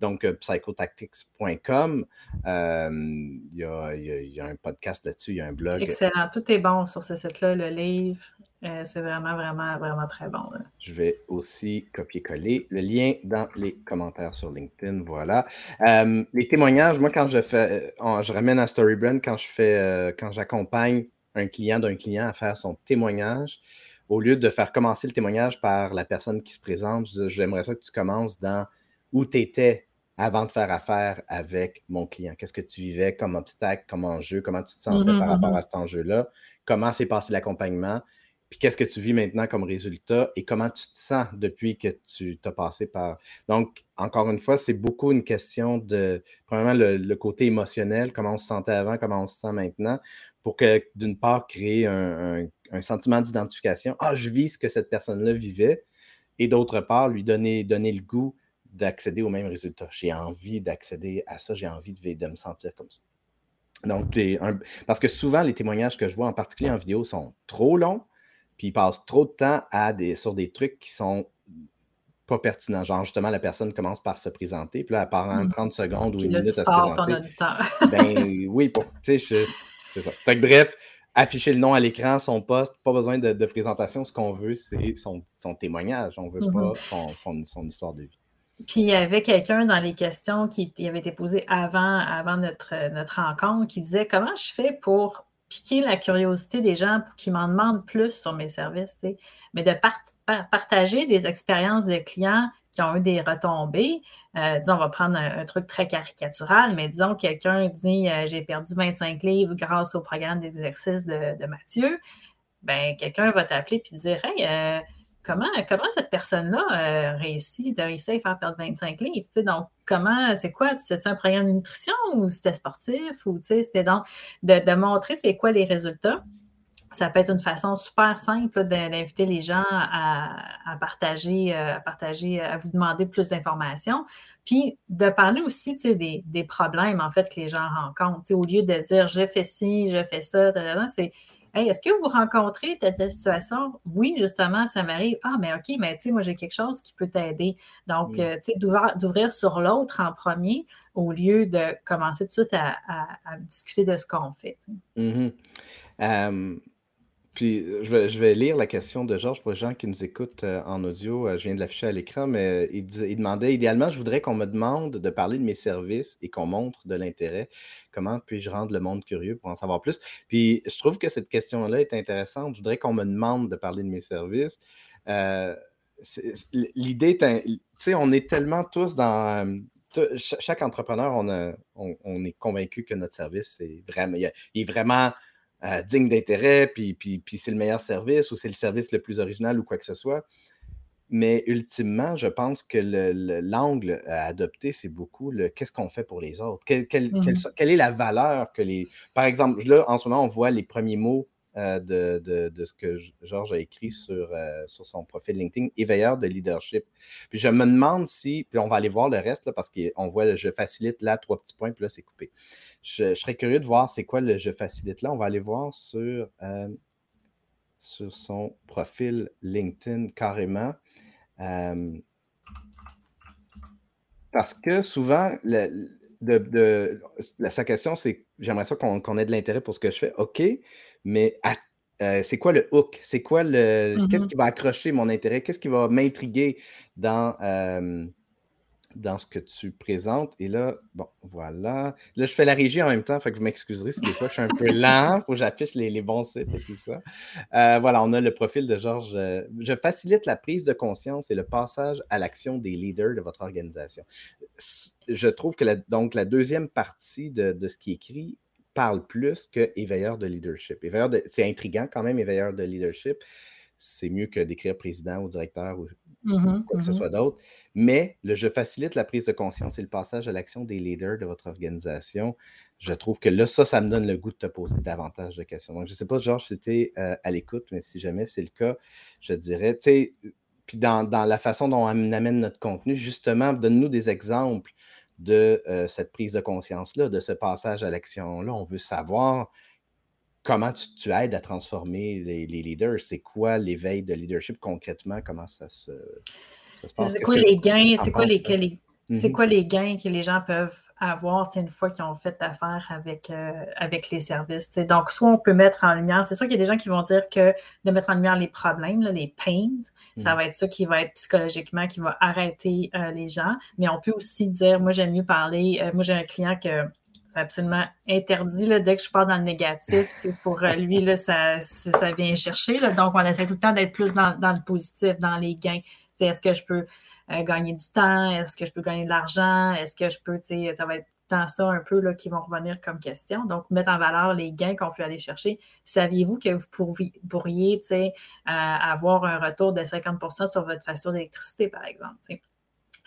donc psychotactics.com. Il y, a, un podcast là-dessus, il y a un blog. Excellent. Tout est bon sur ce site-là, le livre, euh, c'est vraiment, vraiment, vraiment très bon. Je vais aussi copier-coller le lien dans les commentaires sur LinkedIn. Voilà. Euh, les témoignages, moi, quand je fais, euh, je ramène à StoryBrand quand je fais, quand j'accompagne un client d'un client à faire son témoignage, au lieu de faire commencer le témoignage par la personne qui se présente, j'aimerais ça que tu commences dans où tu étais avant de faire affaire avec mon client? Qu'est-ce que tu vivais comme obstacle, comme enjeu, comment tu te sentais mm-hmm, par rapport mm-hmm. à cet enjeu-là, comment s'est passé l'accompagnement? Puis qu'est-ce que tu vis maintenant comme résultat et comment tu te sens depuis que tu t'as passé par. Donc, encore une fois, c'est beaucoup une question de, premièrement, le, côté émotionnel, comment on se sentait avant, comment on se sent maintenant, pour que, d'une part, créer un, sentiment d'identification. Ah, je vis ce que cette personne-là vivait. Et d'autre part, lui donner, donner le goût d'accéder au même résultat. J'ai envie d'accéder à ça, j'ai envie de, de, me sentir comme ça. Donc, parce que souvent, les témoignages que je vois, en particulier en vidéo, sont trop longs puis ils passent trop de temps à des, sur des trucs qui sont pas pertinents. Genre, justement, la personne commence par se présenter, puis là, elle part en 30 secondes ou une minute à se présenter. ben oui, pour, tu sais, c'est ça. Fait que, bref, afficher le nom à l'écran, son poste, pas besoin de, présentation. Ce qu'on veut, c'est son, témoignage. On veut pas mm-hmm. son, histoire de vie. Puis il y avait quelqu'un dans les questions qui avait été posées avant, notre, rencontre qui disait comment je fais pour piquer la curiosité des gens pour qu'ils m'en demandent plus sur mes services, mais de partager des expériences de clients qui ont eu des retombées. Euh, disons, on va prendre un, truc très caricatural, mais disons, quelqu'un dit euh, J'ai perdu 25 livres grâce au programme d'exercice de, Mathieu. Ben, quelqu'un va t'appeler et dire Hey, euh, comment, cette personne-là a réussi, de réussir à faire perdre 25 livres? Donc, comment, c'est quoi? C'était un programme de nutrition ou c'était sportif? Ou c'était donc de, montrer c'est quoi les résultats. Ça peut être une façon super simple d'inviter les gens à, partager, euh, à partager, à vous demander plus d'informations. Puis de parler aussi des, des problèmes en fait que les gens rencontrent. Au lieu de dire je fais ci, je fais ça, c'est est-ce que vous rencontrez telle, situation? Oui, justement, ça m'arrive. Ah, mais OK, mais tu sais, moi, j'ai quelque chose qui peut t'aider. Donc, euh, tu sais, d'ouvrir sur l'autre en premier au lieu de commencer tout de suite à, discuter de ce qu'on fait. Mm-hmm. Puis je vais, lire la question de Georges pour les gens qui nous écoutent euh, en audio. Euh, je viens de l'afficher à l'écran, mais il, demandait idéalement, je voudrais qu'on me demande de parler de mes services et qu'on montre de l'intérêt. Comment puis-je rendre le monde curieux pour en savoir plus? Puis je trouve que cette question-là est intéressante. Je voudrais qu'on me demande de parler de mes services. Euh, l'idée est, tu sais, on est tellement tous dans. chaque entrepreneur, on, on, est convaincu que notre service est vraiment, il est vraiment euh, digne d'intérêt, puis, puis, c'est le meilleur service ou c'est le service le plus original ou quoi que ce soit. Mais ultimement, je pense que l'angle à adopter, c'est beaucoup le qu'est-ce qu'on fait pour les autres? Mmh quelle, est la valeur que les. Par exemple, là, en ce moment, on voit les premiers mots euh, de, ce que Georges a écrit sur, euh, sur son profil LinkedIn, éveilleur de leadership. Puis je me demande si, puis on va aller voir le reste, parce qu'on voit le je facilite là, trois petits points, puis là, c'est coupé. Je, serais curieux de voir c'est quoi le je facilite là. On va aller voir sur, euh, sur son profil LinkedIn carrément. parce que souvent, de, sa question, c'est j'aimerais ça qu'on ait de l'intérêt pour ce que je fais. OK, mais euh, c'est quoi le hook? C'est quoi le. Qu'est-ce Mhm. qui va accrocher mon intérêt? Qu'est-ce qui va m'intriguer dans, euh, dans ce que tu présentes? Et là, bon, voilà. Là, je fais la régie en même temps, fait que vous m'excuserez si des fois je suis un peu lent. Faut que j'affiche les, les bons sites et tout ça. Euh, voilà, on a le profil de Georges. je facilite la prise de conscience et le passage à l'action des leaders de votre organisation. Je trouve que la, donc la deuxième partie de, de ce qui est écrit parle plus que éveilleur de leadership. Éveilleur de, c'est intriguant quand même, éveilleur de leadership. C'est mieux que d'écrire président ou directeur ou Mhm, quoi que ce mhm. soit d'autre. Mais le je facilite la prise de conscience et le passage à l'action des leaders de votre organisation. Je trouve que là, ça, ça me donne le goût de te poser davantage de questions. Donc, je ne sais pas, Georges, si tu es euh, à l'écoute, mais si jamais c'est le cas, je dirais, tu sais, puis dans, dans la façon dont on amène notre contenu, justement, donne-nous des exemples de euh, cette prise de conscience-là, de ce passage à l'action-là. On veut savoir comment tu, tu aides à transformer les, les leaders. C'est quoi l'éveil de leadership concrètement? Comment ça se, ça se passe? C'est quoi les gains? C'est quoi les, Mhm. quoi les gains que les gens peuvent avoir une fois qu'ils ont fait affaire avec, euh, avec les services? Donc, soit on peut mettre en lumière, c'est sûr qu'il y a des gens qui vont dire que de mettre en lumière les problèmes, là, les pains, ça Mhm. va être ça qui va être psychologiquement, qui va arrêter euh, les gens. Mais on peut aussi dire, moi j'aime mieux parler, euh, moi j'ai un client que c'est absolument interdit là, dès que je pars dans le négatif. Pour lui, là, ça, vient chercher. là. Donc, on essaie tout le temps d'être plus dans, dans le positif, dans les gains. Est-ce que je peux euh, gagner du temps? Est-ce que je peux gagner de l'argent? Est-ce que je peux, tu sais, ça va être tant ça un peu là, qui vont revenir comme question. Donc, mettre en valeur les gains qu'on peut aller chercher. Saviez-vous que vous pourriez, euh, avoir un retour de 50% sur votre facture d'électricité, par exemple?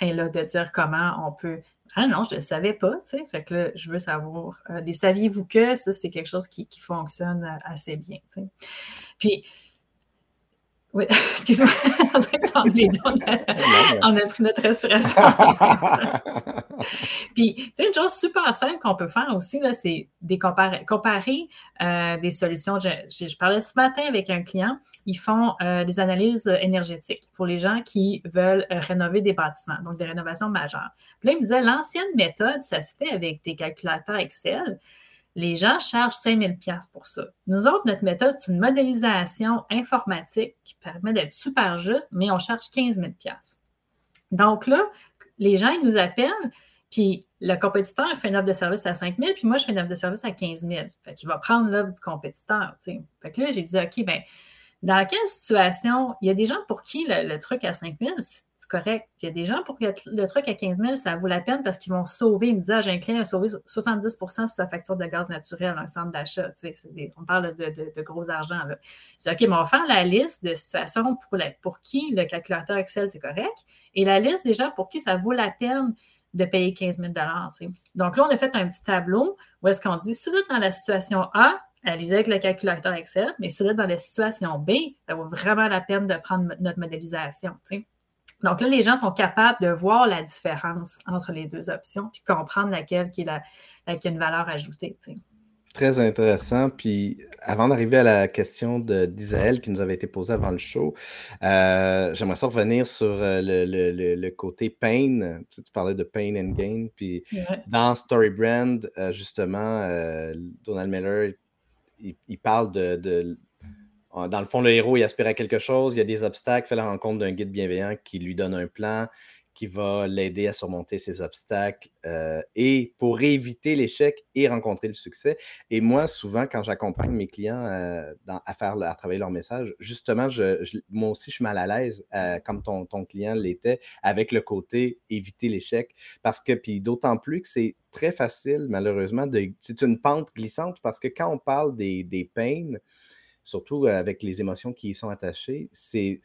Et là, de dire comment on peut. Ah non, je ne le savais pas, tu sais. Fait que là, je veux savoir. euh, les saviez-vous que ça, c'est quelque chose qui, fonctionne assez bien. Puis, oui, excuse-moi, on a- pris notre respiration. Puis, tu sais, une chose super simple qu'on peut faire aussi, là, c'est des comparer, comparer euh, des solutions. Je, je- je parlais ce matin avec un client, ils font euh, des analyses énergétiques pour les gens qui veulent euh, rénover des bâtiments, donc des rénovations majeures. Puis là, il me disait, l'ancienne méthode, ça se fait avec des calculateurs Excel. Les gens chargent 5000 pièces pour ça. Nous autres, notre méthode, c'est une modélisation informatique qui permet d'être super juste, mais on charge 15 000 pièces. Donc là, les gens, ils nous appellent, puis le compétiteur fait une offre de service à 5 000, puis moi, je fais une offre de service à 15 000. Fait qu'il va prendre l'offre du compétiteur, tu sais. Fait que là, j'ai dit, OK, ben dans quelle situation, il y a des gens pour qui le, le truc à 5 000, c'est correct. Puis il y a des gens pour qui le, truc à 15 000, ça vaut la peine parce qu'ils vont sauver. Il me disait, ah, j'ai un client a sauvé 70% sur sa facture de gaz naturel, un centre d'achat. On parle de, gros argent. Là. OK, mais on va faire la liste de situations pour, qui le calculateur Excel, c'est correct, et la liste des gens pour qui ça vaut la peine de payer 15 000 tu sais. Donc là, on a fait un petit tableau où est-ce qu'on dit, si vous êtes dans la situation A, allez avec le calculateur Excel, mais si vous êtes dans la situation B, ça vaut vraiment la peine de prendre notre modélisation. Donc là, les gens sont capables de voir la différence entre les deux options puis comprendre laquelle qui, est la, la- qui a une valeur ajoutée. Très intéressant. Puis avant d'arriver à la question d'Isaël qui nous avait été posée avant le show, euh, j'aimerais ça revenir sur euh, le, le- le- le côté pain. Tu, sais, tu parlais de pain and gain. Puis Ouais. dans Storybrand, euh, justement, euh, Donald Miller, il, il parle de, de- Dans le fond, le héros, il aspire à quelque chose, il y a des obstacles, fait la rencontre d'un guide bienveillant qui lui donne un plan, qui va l'aider à surmonter ces obstacles euh, et pour éviter l'échec et rencontrer le succès. Et moi, souvent, quand j'accompagne mes clients euh, à, faire, à travailler leur message, justement, moi aussi, je suis mal à l'aise, euh, comme ton, client l'était, avec le côté éviter l'échec. Parce que, puis d'autant plus que c'est très facile, malheureusement, c'est une pente glissante parce que quand on parle des peines, surtout avec les émotions qui y sont attachées, c'est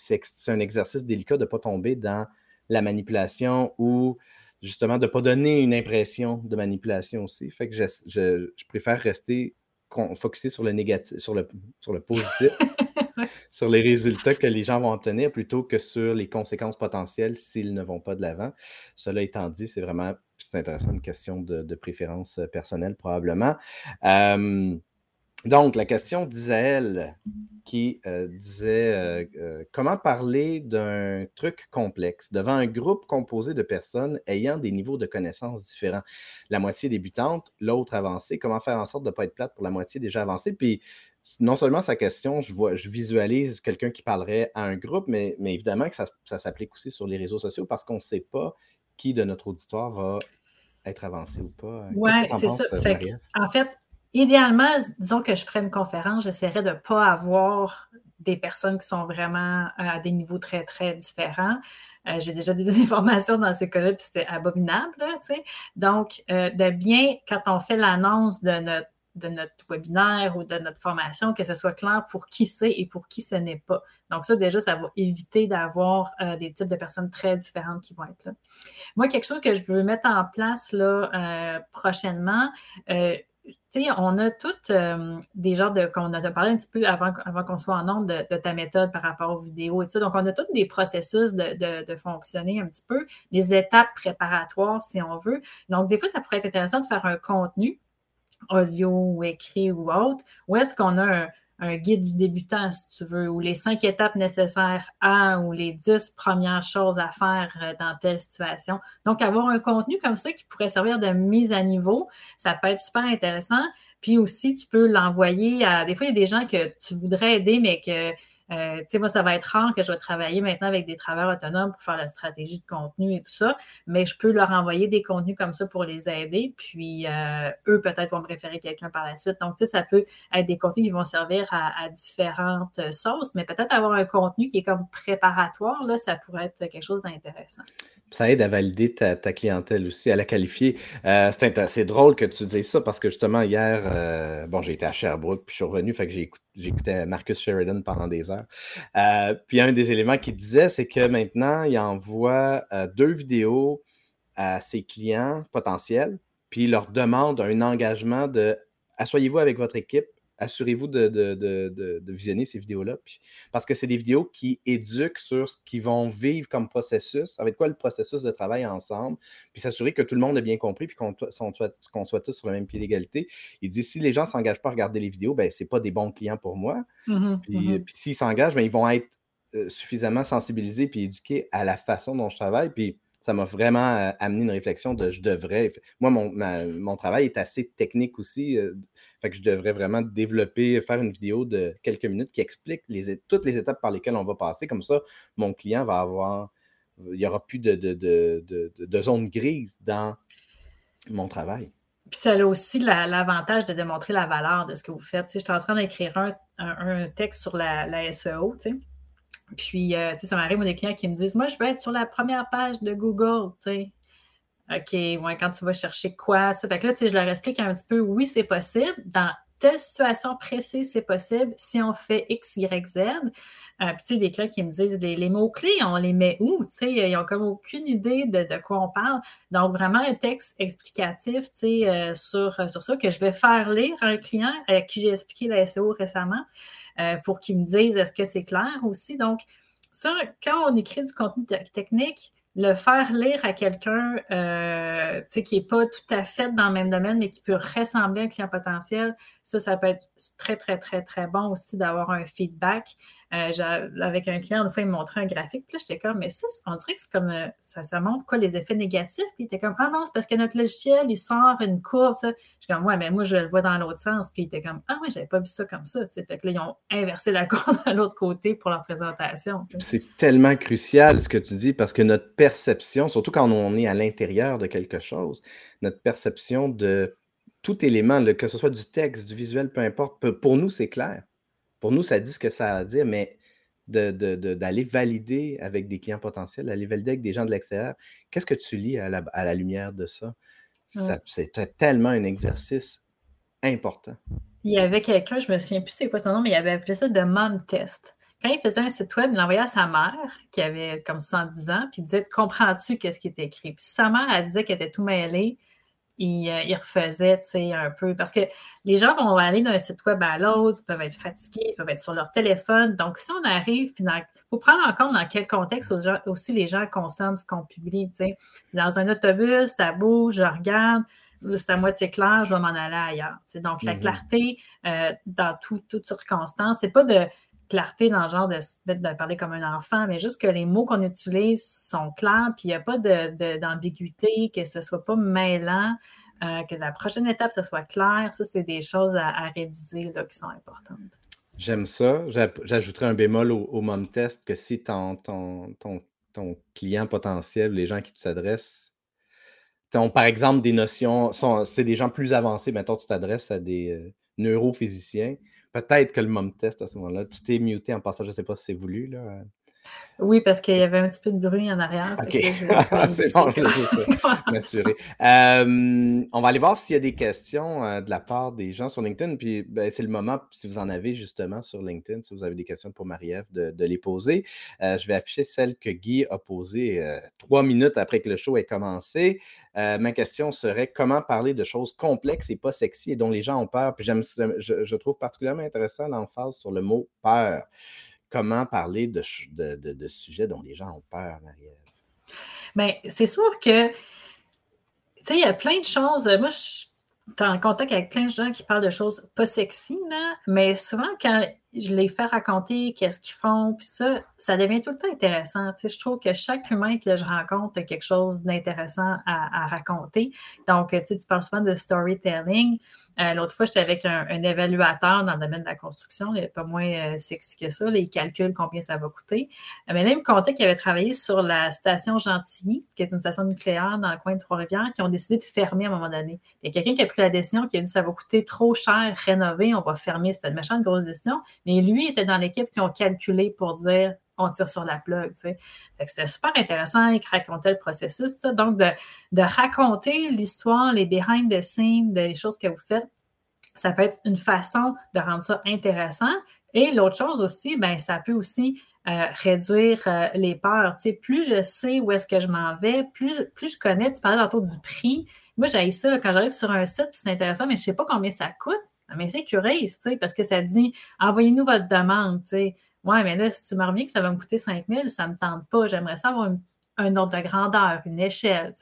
un exercice délicat de ne pas tomber dans la manipulation ou justement de ne pas donner une impression de manipulation aussi. Fait que je, je- je préfère rester focusé sur le négatif, sur le, sur le positif, sur les résultats que les gens vont obtenir plutôt que sur les conséquences potentielles s'ils ne vont pas de l'avant. Cela étant dit, c'est vraiment c'est intéressant, une question de, de préférence personnelle probablement. Euh, donc, la question d'Isaël qui euh, disait euh, euh, comment parler d'un truc complexe devant un groupe composé de personnes ayant des niveaux de connaissances différents? La moitié débutante, l'autre avancée. Comment faire en sorte de ne pas être plate pour la moitié déjà avancée? Puis, non seulement sa question, je, vois, je visualise quelqu'un qui parlerait à un groupe, mais, mais évidemment que ça, s'applique aussi sur les réseaux sociaux parce qu'on ne sait pas qui de notre auditoire va être avancé ou pas. Oui, c'est ça. en fait, idéalement, disons que je ferais une conférence, j'essaierais de ne pas avoir des personnes qui sont vraiment euh, à des niveaux très, très différents. Euh, j'ai déjà des formations dans ces cas-là, puis c'était abominable. Donc, euh, de bien, quand on fait l'annonce de notre, de notre webinaire ou de notre formation, que ce soit clair pour qui c'est et pour qui ce n'est pas. Donc, ça, déjà, ça va éviter d'avoir des types de personnes très différentes qui vont être là. Moi, quelque chose que je veux mettre en place là, prochainement, on a toutes euh, des genres de. qu'on a parlé un petit peu avant, avant qu'on soit en nombre de, ta méthode par rapport aux vidéos et tout ça. Donc, on a tous des processus de, fonctionner un petit peu, des étapes préparatoires, si on veut. Donc, des fois, ça pourrait être intéressant de faire un contenu audio ou écrit ou autre, où est-ce qu'on a un, un guide du débutant, si tu veux, ou les cinq étapes nécessaires à ou les dix premières choses à faire euh, dans telle situation. Donc, avoir un contenu comme ça qui pourrait servir de mise à niveau, ça peut être super intéressant. Puis aussi, tu peux l'envoyer à. Des fois, il y a des gens que tu voudrais aider, mais que euh, tu sais, moi, ça va être rare que je vais travailler maintenant avec des travailleurs autonomes pour faire la stratégie de contenu et tout ça, mais je peux leur envoyer des contenus comme ça pour les aider, puis euh, eux, peut-être, vont préférer quelqu'un par la suite. Donc, tu sais, ça peut être des contenus qui vont servir à, différentes sauces, mais peut-être avoir un contenu qui est comme préparatoire, là, ça pourrait être quelque chose d'intéressant. Ça aide à valider ta, clientèle aussi, à la qualifier. Euh, c'est drôle que tu dises ça parce que justement, hier, bon, j'ai été à Sherbrooke, puis je suis revenu, fait que j'ai écouté j'écoutais Marcus Sheridan pendant des heures. Euh, puis un des éléments qu'il disait, c'est que maintenant, il envoie euh, deux vidéos à ses clients potentiels, puis il leur demande un engagement de asseyez-vous avec votre équipe assurez-vous de, visionner ces vidéos-là. Parce que c'est des vidéos qui éduquent sur ce qu'ils vont vivre comme processus, avec quoi le processus de travail ensemble, puis s'assurer que tout le monde a bien compris, puis qu'on soit, tous sur le même pied d'égalité. Il dit si les gens ne s'engagent pas à regarder les vidéos, ben, ce n'est pas des bons clients pour moi. Mmh puis, mmh puis s'ils s'engagent, ben, ils vont être euh, suffisamment sensibilisés puis éduqués à la façon dont je travaille. Puis ça m'a vraiment amené une réflexion de je devrais. Moi, mon, mon travail est assez technique aussi. Fait que je devrais vraiment développer, faire une vidéo de quelques minutes qui explique toutes les étapes par lesquelles on va passer. Comme ça, mon client va avoir. Il n'y aura plus de, de, de, de, zone grise dans mon travail. Puis ça a aussi l'avantage de démontrer la valeur de ce que vous faites. je suis en train d'écrire un, un, texte sur la, la SEO, tu sais. Puis, euh, tu sais, ça m'arrive, des clients qui me disent Moi, je veux être sur la première page de Google, tu sais. OK, ouais, quand tu vas chercher quoi, ça. Fait que là, tu sais, je leur explique un petit peu Oui, c'est possible. Dans telle situation précise, c'est possible si on fait X, Y, Z. Euh, puis, tu sais, des clients qui me disent les, mots-clés, on les met où? Tu sais, ils n'ont comme aucune idée de, quoi on parle. Donc, vraiment, un texte explicatif, tu sais, euh, sur, sur ça que je vais faire lire à un client à qui j'ai expliqué la SEO récemment. Euh, pour qu'ils me disent est-ce que c'est clair aussi? Donc, ça, quand on écrit du contenu technique, le faire lire à quelqu'un euh, qui n'est pas tout à fait dans le même domaine, mais qui peut ressembler à un client potentiel, ça, ça peut être très, très, très, très bon aussi d'avoir un feedback. Euh, avec un client, une fois, il me montrait un graphique, puis là, j'étais comme, mais ça, on dirait que c'est comme, euh, ça, montre quoi, les effets négatifs, puis il était comme, ah non, c'est parce que notre logiciel, il sort une courbe. Je suis comme, ouais, mais moi, je le vois dans l'autre sens, puis il était comme, ah oui, j'avais pas vu ça comme ça, Fait que là, ils ont inversé la courbe de l'autre côté pour leur présentation. C'est tellement crucial ce que tu dis, parce que notre perception, surtout quand on est à l'intérieur de quelque chose, notre perception de tout élément, que ce soit du texte, du visuel, peu importe, pour nous, c'est clair. Pour nous, ça dit ce que ça a à dire, mais d'aller valider avec des clients potentiels, d'aller valider avec des gens de l'extérieur, qu'est-ce que tu lis à la, lumière de ça? c'est tellement un exercice important. Il y avait quelqu'un, je me souviens plus c'est quoi son nom, mais il avait appelé ça de mom test. Quand il faisait un site web, il l'envoyait à sa mère, qui avait comme 70 ans, puis il disait Comprends-tu qu'est-ce qui est écrit? Puis sa mère, elle disait qu'elle était tout mêlée, il, euh, il refaisait, tu sais, un peu. Parce que les gens vont aller d'un site web à l'autre, peuvent être fatigués, peuvent être sur leur téléphone. Donc, si on arrive, puis il faut prendre en compte dans quel contexte aussi les gens consomment ce qu'on publie, tu sais. Dans un autobus, ça bouge, je regarde, c'est à moitié clair, je vais m'en aller ailleurs. Donc, la mm-hmm. clarté euh, dans toutes circonstances, c'est pas de clarté dans le genre de, parler comme un enfant, mais juste que les mots qu'on utilise sont clairs, puis il n'y a pas d'ambiguïté, que ce ne soit pas mêlant. euh, que la prochaine étape, ce soit clair. Ça, c'est des choses à, réviser là, qui sont importantes. J'aime ça. J'ajouterais un bémol au, au mom test que si ton client potentiel, les gens qui s'adressent, ont par exemple des notions, c'est des gens plus avancés, maintenant tu t'adresses à des euh, neurophysiciens, peut-être que le mom test à ce moment-là, tu t'es muté en passant, je ne sais pas si c'est voulu, là, oui, parce qu'il y avait un petit peu de bruit en arrière. OK. c'est bon, je ça. m'assurer. Euh, on va aller voir s'il y a des questions euh, de la part des gens sur LinkedIn. Puis ben, c'est le moment, si vous en avez justement sur LinkedIn, si vous avez des questions pour Marie-Ève, de, les poser. Euh, je vais afficher celle que Guy a posée trois minutes après que le show ait commencé. ma question serait comment parler de choses complexes et pas sexy et dont les gens ont peur? Puis je, je trouve particulièrement intéressant l'emphase sur le mot peur comment parler de, sujets dont les gens ont peur, Marie-Ève? Bien, c'est sûr que, tu sais, il y a plein de choses. Moi, je suis en contact avec plein de gens qui parlent de choses pas sexy, mais souvent, quand je les fais raconter qu'est-ce qu'ils font, puis ça, ça devient tout le temps intéressant. Tu sais, je trouve que chaque humain que je rencontre a quelque chose d'intéressant à, raconter. Donc, tu sais, tu parles souvent de storytelling. Euh, l'autre fois, j'étais avec un, évaluateur dans le domaine de la construction, il n'est pas moins euh, sexy que ça. il calcule combien ça va coûter. Euh, mais là, il me contait qu'il avait travaillé sur la station Gentilly, qui est une station nucléaire dans le coin de Trois-Rivières, qui ont décidé de fermer à un moment donné. Il y a quelqu'un qui a pris la décision, qui a dit ça va coûter trop cher rénover, on va fermer. C'était une méchante grosse décision. Mais lui était dans l'équipe qui ont calculé pour dire on tire sur la plug. C'était super intéressant. Il racontait le processus. Donc, de, raconter l'histoire, les behind the scenes, les choses que vous faites, ça peut être une façon de rendre ça intéressant. Et l'autre chose aussi, ben, ça peut aussi euh, réduire euh, les peurs. plus je sais où est-ce que je m'en vais, plus, je connais, tu parlais tantôt du prix. Moi, j'ai ça quand j'arrive sur un site, c'est intéressant, mais je ne sais pas combien ça coûte. Mais c'est curieux, parce que ça dit envoyez-nous votre demande. Ouais, mais là, si tu me reviens que ça va me coûter 5 000, ça ne me tente pas. J'aimerais savoir un ordre de grandeur, une échelle,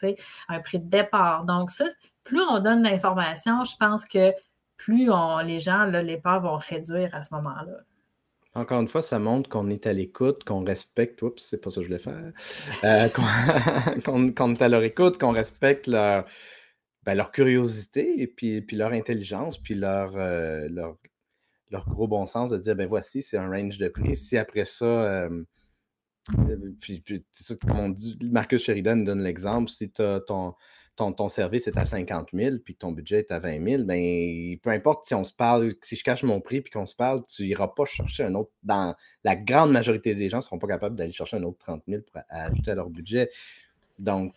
un prix de départ. Donc, ça, plus on donne l'information, je pense que plus les gens, les peurs vont réduire à ce moment-là. Encore une fois, ça montre qu'on est à l'écoute, qu'on respecte, oups, c'est pas ça que je voulais faire, euh, qu'on est à leur écoute, qu'on respecte leur, ben, curiosité et puis, puis leur intelligence, puis leur, euh, leur, leur, gros bon sens de dire, ben voici, c'est un range de prix. Si après ça, euh, euh, puis, puis comme on dit, Marcus Sheridan donne l'exemple, si ton, ton, ton, service est à 50 000 puis ton budget est à 20 000, ben, peu importe si on se parle, si je cache mon prix puis qu'on se parle, tu n'iras pas chercher un autre. Dans la grande majorité des gens ne seront pas capables d'aller chercher un autre 30 000 pour ajouter à leur budget. Donc,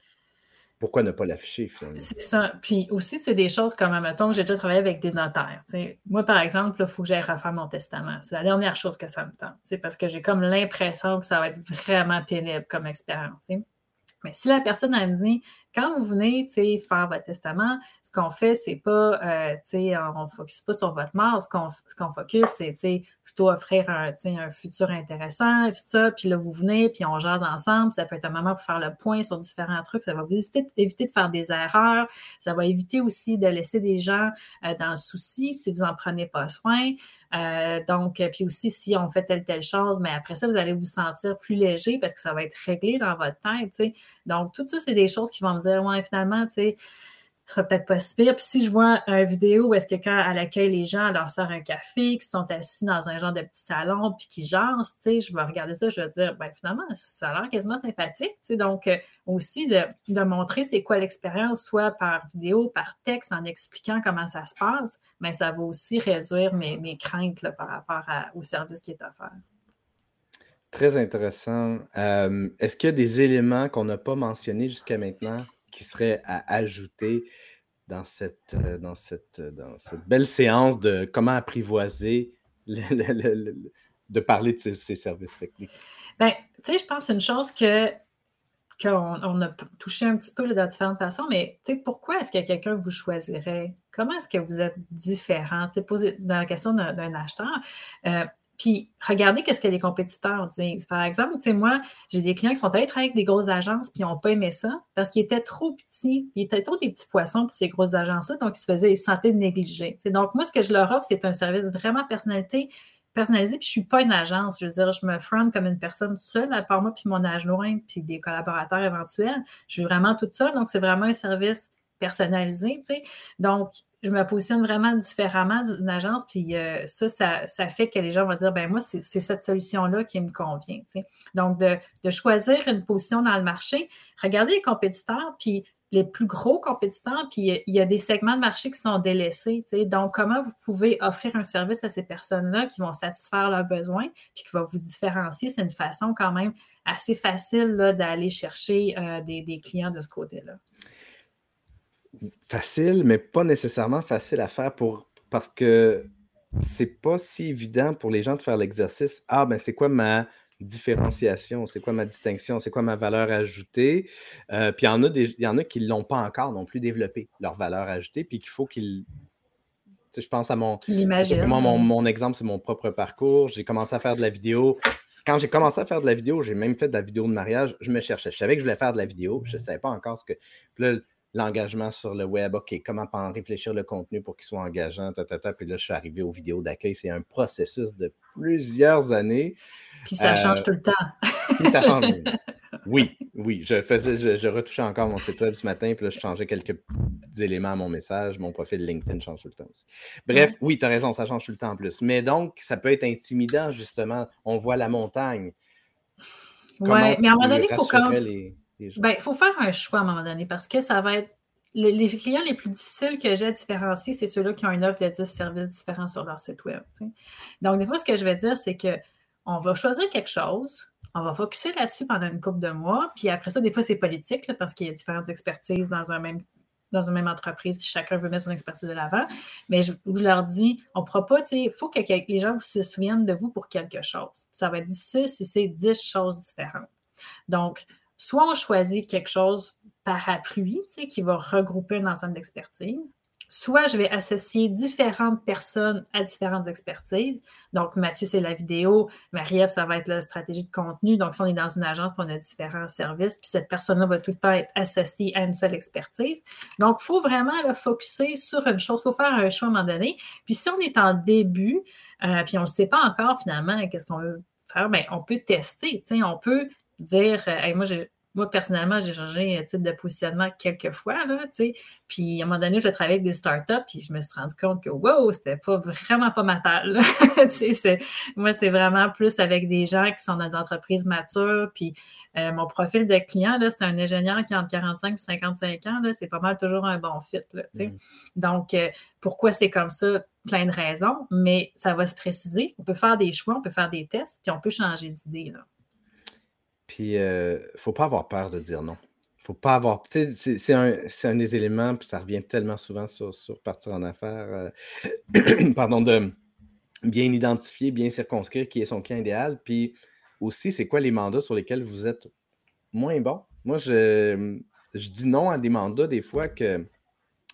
pourquoi ne pas l'afficher? C'est ça. Puis aussi, c'est des choses comme, mettons, j'ai déjà travaillé avec des notaires. Moi, par exemple, il faut que j'aille refaire mon testament. C'est la dernière chose que ça me tente. Parce que j'ai comme l'impression que ça va être vraiment pénible comme expérience. Mais si la personne me dit, quand vous venez faire votre testament, ce qu'on fait, c'est pas, euh, on ne focus pas sur votre mort. Ce qu'on ce focus, c'est plutôt offrir un, un futur intéressant et tout ça. Puis là, vous venez, puis on jase ensemble. Ça peut être un moment pour faire le point sur différents trucs. Ça va vous éviter, de faire des erreurs. Ça va éviter aussi de laisser des gens euh, dans le souci si vous n'en prenez pas soin. Euh, donc, puis aussi, si on fait telle, telle chose, mais après ça, vous allez vous sentir plus léger parce que ça va être réglé dans votre tête. Donc, tout ça, c'est des choses qui vont me dire, ouais, finalement, tu sais, sera peut-être pas si pire. Puis si je vois une vidéo où est-ce que quand à l'accueil, les gens leur sert un café, qui sont assis dans un genre de petit salon, puis qui jasent, tu sais, je vais regarder ça, je vais dire, ben finalement, ça a l'air quasiment sympathique, tu sais. Donc, euh, aussi de, de montrer c'est quoi l'expérience, soit par vidéo, par texte, en expliquant comment ça se passe, mais ça va aussi réduire mes, mes craintes par rapport au service qui est offert. Très intéressant. Euh, est-ce qu'il y a des éléments qu'on n'a pas mentionnés jusqu'à maintenant qui seraient à ajouter dans cette, euh, dans cette, euh, dans cette belle séance de comment apprivoiser, de parler de ces, services techniques? Bien, tu sais, je pense une chose que qu'on on a touché un petit peu de différentes façons, mais pourquoi est-ce que quelqu'un vous choisirait? Comment est-ce que vous êtes différent? Tu sais, dans la question d'un acheteur, puis, regardez qu'est-ce que les compétiteurs disent. Par exemple, tu sais, moi, j'ai des clients qui sont allés travailler avec des grosses agences, puis ils n'ont pas aimé ça parce qu'ils étaient trop petits. Ils étaient trop des petits poissons pour ces grosses agences-là, donc ils se faisaient, ils se sentaient négligés. donc, moi, ce que je leur offre, c'est un service vraiment personnalisé, puis je suis pas une agence. Je veux dire, je me front comme une personne seule, à part moi, puis mon adjoint, puis des collaborateurs éventuels. Je suis vraiment toute seule, donc c'est vraiment un service personnalisé. Donc, je me positionne vraiment différemment d'une agence, puis euh, ça, ça, fait que les gens vont dire, ben moi, c'est cette solution-là qui me convient. Donc, de, choisir une position dans le marché, regardez les compétiteurs, puis les plus gros compétiteurs, puis il y a des segments de marché qui sont délaissés. Donc, comment vous pouvez offrir un service à ces personnes-là qui vont satisfaire leurs besoins, puis qui va vous différencier, c'est une façon quand même assez facile d'aller chercher euh, des clients de ce côté-là. Facile, mais pas nécessairement facile à faire pour parce que c'est pas si évident pour les gens de faire l'exercice. Ah, ben c'est quoi ma différenciation, c'est quoi ma distinction, c'est quoi ma valeur ajoutée. Euh, puis il y en a des, il y en a qui ne l'ont pas encore non plus développé, leur valeur ajoutée, puis qu'il faut qu'ils. je pense à mon, mon, mon exemple, c'est mon propre parcours. J'ai commencé à faire de la vidéo. Quand j'ai commencé à faire de la vidéo, j'ai même fait de la vidéo de mariage. Je me cherchais. Je savais que je voulais faire de la vidéo. Je ne savais pas encore ce que. Puis là, l'engagement sur le web, OK, comment en réfléchir le contenu pour qu'il soit engageant, ta, ta, puis là, je suis arrivé aux vidéos d'accueil. C'est un processus de plusieurs années. Puis ça change euh, tout le temps. puis ça change. Oui, oui. Je faisais, je, retouchais encore mon site web ce matin, puis là, je changeais quelques éléments à mon message. Mon profil LinkedIn change tout le temps aussi. Bref, oui, tu as raison, ça change tout le temps en plus. Mais donc, ça peut être intimidant, justement. On voit la montagne. Oui, mais à un moment donné, il faut quand même. Ben, il faut faire un choix à un moment donné parce que ça va être. Les, clients les plus difficiles que j'ai à différencier, c'est ceux-là qui ont une offre de 10 services différents sur leur site web. Donc, des fois, ce que je vais dire, c'est qu'on va choisir quelque chose, on va focuser là-dessus pendant une couple de mois, puis après ça, des fois, c'est politique parce qu'il y a différentes expertises dans un même dans une même entreprise, puis chacun veut mettre son expertise de l'avant. Mais je, leur dis, on ne pourra pas, tu sais, il faut que les gens se souviennent de vous pour quelque chose. Ça va être difficile si c'est 10 choses différentes. Donc, soit on choisit quelque chose parapluie, tu sais, qui va regrouper un ensemble d'expertise, soit je vais associer différentes personnes à différentes expertises. Donc, Mathieu, c'est la vidéo, Marie-Ève, ça va être la stratégie de contenu. Donc, si on est dans une agence, on a différents services, puis cette personne-là va tout le temps être associée à une seule expertise. Donc, il faut vraiment le focuser sur une chose. Il faut faire un choix à un moment donné. Puis, si on est en début, euh, puis on ne sait pas encore finalement qu'est-ce qu'on veut faire, bien, on peut tester. On peut dire, euh, moi, moi, personnellement, j'ai changé un type de positionnement quelques fois, là, Puis, à un moment donné, je travaillais avec des startups, puis je me suis rendu compte que, wow, c'était pas vraiment pas ma taille, moi, c'est vraiment plus avec des gens qui sont dans des entreprises matures, puis euh, mon profil de client, là, c'est un ingénieur qui a entre 45 et 55 ans, là, c'est pas mal toujours un bon fit, là, mm. Donc, euh, pourquoi c'est comme ça? Plein de raisons, mais ça va se préciser. On peut faire des choix, on peut faire des tests, puis on peut changer d'idée, là. Puis, euh, faut pas avoir peur de dire non. Faut pas avoir. C'est un, un, des éléments, puis ça revient tellement souvent sur, sur partir en affaires. Euh, pardon, de bien identifier, bien circonscrire qui est son client idéal. Puis aussi, c'est quoi les mandats sur lesquels vous êtes moins bon. Moi, je, je dis non à des mandats des fois que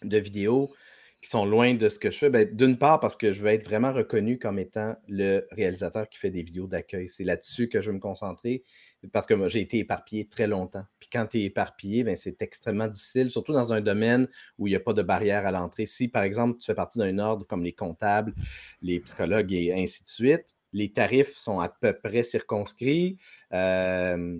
de vidéos qui sont loin de ce que je fais. Ben, d'une part, parce que je veux être vraiment reconnu comme étant le réalisateur qui fait des vidéos d'accueil. C'est là-dessus que je veux me concentrer parce que moi, j'ai été éparpillé très longtemps. Puis quand tu es éparpillé, ben, c'est extrêmement difficile, surtout dans un domaine où il n'y a pas de barrière à l'entrée. Si, par exemple, tu fais partie d'un ordre comme les comptables, les psychologues et ainsi de suite, les tarifs sont à peu près circonscrits. Euh,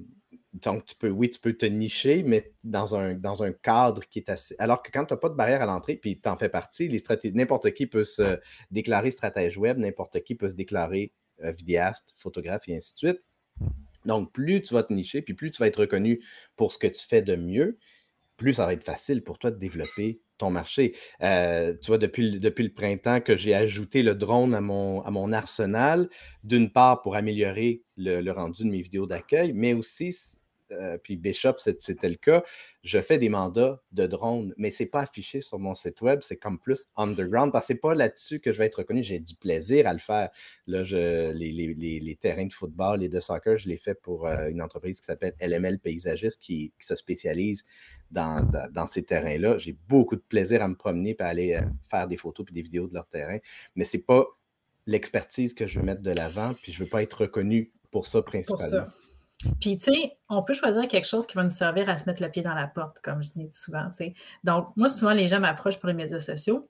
donc, tu peux, oui, tu peux te nicher, mais dans un, dans un cadre qui est assez. Alors que quand tu n'as pas de barrière à l'entrée, puis tu en fais partie, les n'importe qui peut se déclarer stratège web, n'importe qui peut se déclarer euh, vidéaste, photographe et ainsi de suite. Donc, plus tu vas te nicher, puis plus tu vas être reconnu pour ce que tu fais de mieux, plus ça va être facile pour toi de développer ton marché. Euh, tu vois, depuis, le, printemps que j'ai ajouté le drone à mon, arsenal, d'une part pour améliorer le rendu de mes vidéos d'accueil, mais aussi euh, puis Bishop, c'était le cas, je fais des mandats de drone, mais ce n'est pas affiché sur mon site web, c'est comme plus underground, parce que ce n'est pas là-dessus que je vais être reconnu, j'ai du plaisir à le faire. Là, je, les, terrains de football et de soccer, je les fais pour euh, une entreprise qui s'appelle LML Paysagiste, qui, se spécialise dans, ces terrains-là. J'ai beaucoup de plaisir à me promener et à aller euh, faire des photos et des vidéos de leur terrain, mais ce n'est pas l'expertise que je veux mettre de l'avant, puis je ne veux pas être reconnu pour ça principalement. Puis, tu sais, on peut choisir quelque chose qui va nous servir à se mettre le pied dans la porte, comme je dis souvent. Donc, moi, souvent, les gens m'approchent pour les médias sociaux.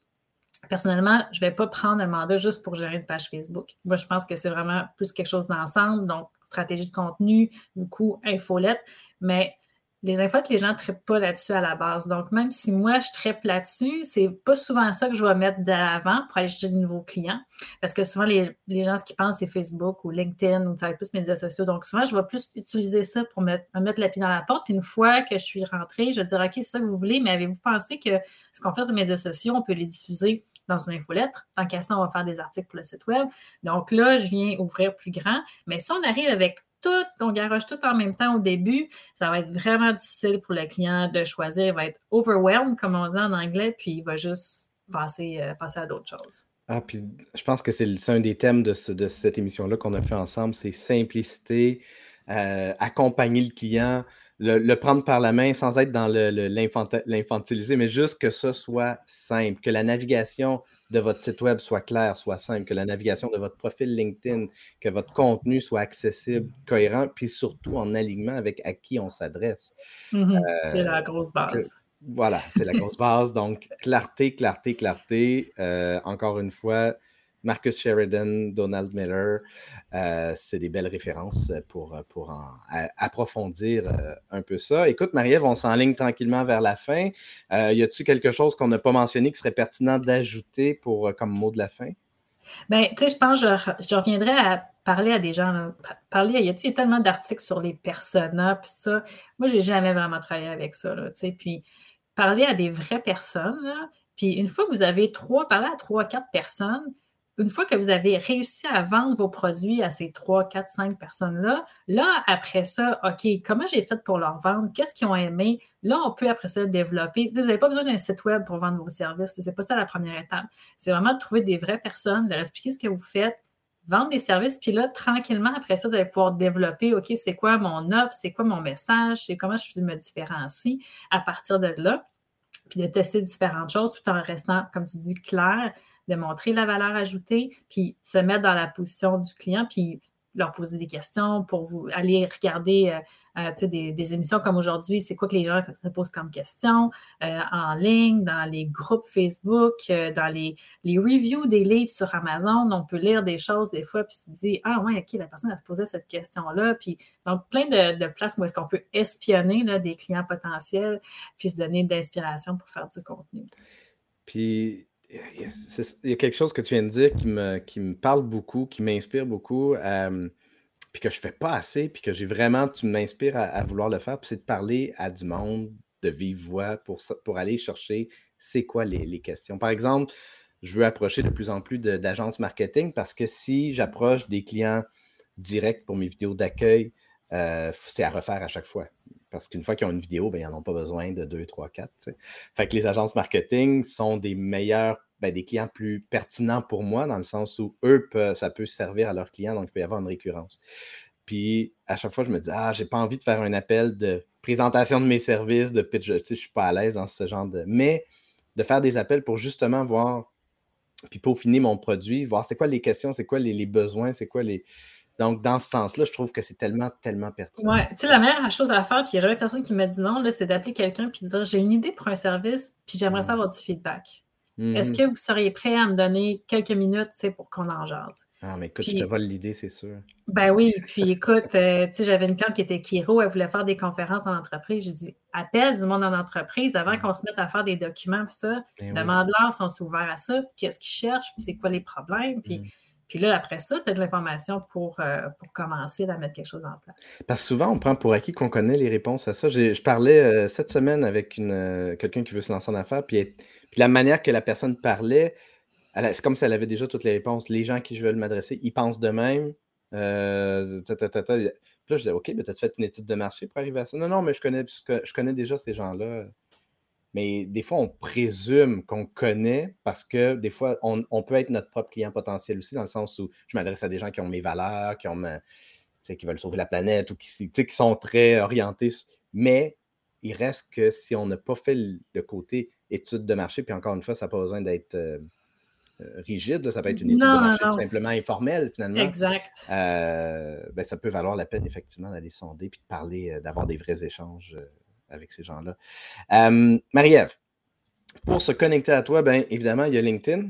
Personnellement, je ne vais pas prendre un mandat juste pour gérer une page Facebook. Moi, je pense que c'est vraiment plus quelque chose d'ensemble. Donc, stratégie de contenu, beaucoup infolette. Mais les infolettes, les gens ne traitent pas là-dessus à la base. Donc, même si moi, je traite là-dessus, c'est pas souvent ça que je vais mettre de l'avant pour aller chercher de nouveaux clients. Parce que souvent, les, gens, ce qu'ils pensent, c'est Facebook ou LinkedIn ou ça plus médias sociaux. Donc, souvent, je vais plus utiliser ça pour me mettre la pied dans la porte. Puis une fois que je suis rentrée, je vais dire, OK, c'est ça que vous voulez, mais avez-vous pensé que ce qu'on fait sur les médias sociaux, on peut les diffuser dans une infolettre? Tant qu'à ça, on va faire des articles pour le site web. Donc là, je viens ouvrir plus grand. Mais si on arrive avec tout, on garoche tout en même temps au début, ça va être vraiment difficile pour le client de choisir. Il va être overwhelmed, comme on dit en anglais, puis il va juste passer, euh, passer à d'autres choses. Ah, puis je pense que c'est un des thèmes de, cette émission-là qu'on a fait ensemble, c'est simplicité, euh, accompagner le client, le, prendre par la main sans être dans l'infantiliser, mais juste que ce soit simple, que la navigation de votre site web soit claire, soit simple, que la navigation de votre profil LinkedIn, que votre contenu soit accessible, cohérent, puis surtout en alignement avec à qui on s'adresse. Mm-hmm. c'est la grosse base. voilà, c'est la grosse base. Donc, clarté, clarté, clarté. Euh, encore une fois, Marcus Sheridan, Donald Miller, euh, c'est des belles références pour, approfondir euh, un peu ça. Écoute, Marie-Ève, on s'enligne tranquillement vers la fin. Euh, y a-t-il quelque chose qu'on n'a pas mentionné qui serait pertinent d'ajouter comme mot de la fin? Bien, tu sais, je pense que je, reviendrai à parler à des gens. Parler, il y a, tellement d'articles sur les personas, puis ça. Moi, j'ai jamais vraiment travaillé avec ça, tu. Puis, parler à des vraies personnes, puis une fois que vous avez trois, parler à trois, quatre personnes, une fois que vous avez réussi à vendre vos produits à ces trois, quatre, cinq personnes-là, là, après ça, OK, comment j'ai fait pour leur vendre? Qu'est-ce qu'ils ont aimé? Là, on peut après ça développer. Vous n'avez pas besoin d'un site web pour vendre vos services. Ce n'est pas ça la première étape. C'est vraiment de trouver des vraies personnes, leur expliquer ce que vous faites, vendre des services, puis là, tranquillement, après ça, vous allez pouvoir développer, OK, c'est quoi mon offre, c'est quoi mon message, c'est comment je me différencie à partir de là, puis de tester différentes choses tout en restant, comme tu dis, clair, de montrer la valeur ajoutée, puis se mettre dans la position du client, puis leur poser des questions pour vous aller regarder euh, euh, des, émissions comme aujourd'hui, c'est quoi que les gens se posent comme questions euh, en ligne, dans les groupes Facebook, dans les, les, reviews des livres sur Amazon. On peut lire des choses des fois, puis se dire Ah ouais, ok, la personne a posé cette question-là. Puis donc plein de, de places où est-ce qu'on peut espionner là, des clients potentiels, puis se donner d'inspiration pour faire du contenu. Puis il y a quelque chose que tu viens de dire qui me, qui me parle beaucoup, qui m'inspire beaucoup, puis que je fais pas assez, puis que j'ai vraiment, tu m'inspires à, vouloir le faire, c'est de parler à du monde de vive voix pour, pour aller chercher c'est quoi les, les, questions. Par exemple, je veux approcher de plus en plus d'agences marketing parce que si j'approche des clients directs pour mes vidéos d'accueil, euh, c'est à refaire à chaque fois. Parce qu'une fois qu'ils ont une vidéo, ben, ils n'en ont pas besoin de 2, 3, 4. Fait que les agences marketing sont des meilleurs, ben, des clients plus pertinents pour moi, dans le sens où eux, ça peut servir à leurs clients, donc il peut y avoir une récurrence. Puis à chaque fois, je me dis, ah, j'ai pas envie de faire un appel de présentation de mes services, de pitch, je suis pas à l'aise dans ce genre de. Mais de faire des appels pour justement voir, puis peaufiner mon produit, voir c'est quoi les questions, c'est quoi les besoins, c'est quoi les, donc, dans ce sens-là, je trouve que c'est tellement, tellement pertinent. Oui, tu sais, la meilleure chose à faire, puis il n'y a jamais personne qui m'a dit non, c'est d'appeler quelqu'un et de dire j'ai une idée pour un service, puis j'aimerais mmh. savoir du feedback. Est-ce mmh. que vous seriez prêt à me donner quelques minutes pour qu'on en jase? Ah, mais écoute, je te vole l'idée, c'est sûr. Ben oui, puis écoute, euh, tu sais, j'avais une cliente qui était Kiro, elle voulait faire des conférences en entreprise. J'ai dit, appelle du monde en entreprise avant mmh. qu'on se mette à faire des documents, puis ça. Ben demande-leur si on ouverts à ça, qu'est-ce qu'ils cherchent, puis c'est quoi les problèmes. Puis puis là, après ça, tu as de l'information pour, euh, pour commencer à mettre quelque chose en place. Parce que souvent, on prend pour acquis qu'on connaît les réponses à ça. Je parlais euh, cette semaine avec euh, quelqu'un qui veut se lancer en affaires, puis, la manière que la personne parlait, c'est comme si elle avait déjà toutes les réponses. Les gens qui veulent m'adresser, ils pensent de même. Puis là, je disais, OK, mais tu as fait une étude de marché pour arriver à ça? Non, non, mais je connais, je connais déjà ces gens-là. Mais des fois, on présume qu'on connaît parce que des fois, on, peut être notre propre client potentiel aussi, dans le sens où je m'adresse à des gens qui ont mes valeurs, qui, ont qui veulent sauver la planète ou qui, qui sont très orientés. Mais il reste que si on n'a pas fait le côté étude de marché, puis encore une fois, ça n'a pas besoin d'être euh, euh, rigide, ça peut être une étude de marché tout simplement informelle finalement. Exact. Euh, ben, ça peut valoir la peine effectivement d'aller sonder puis de parler, d'avoir des vrais échanges avec ces gens-là. Euh, Marie-Ève, pour se connecter à toi, bien évidemment, il y a LinkedIn.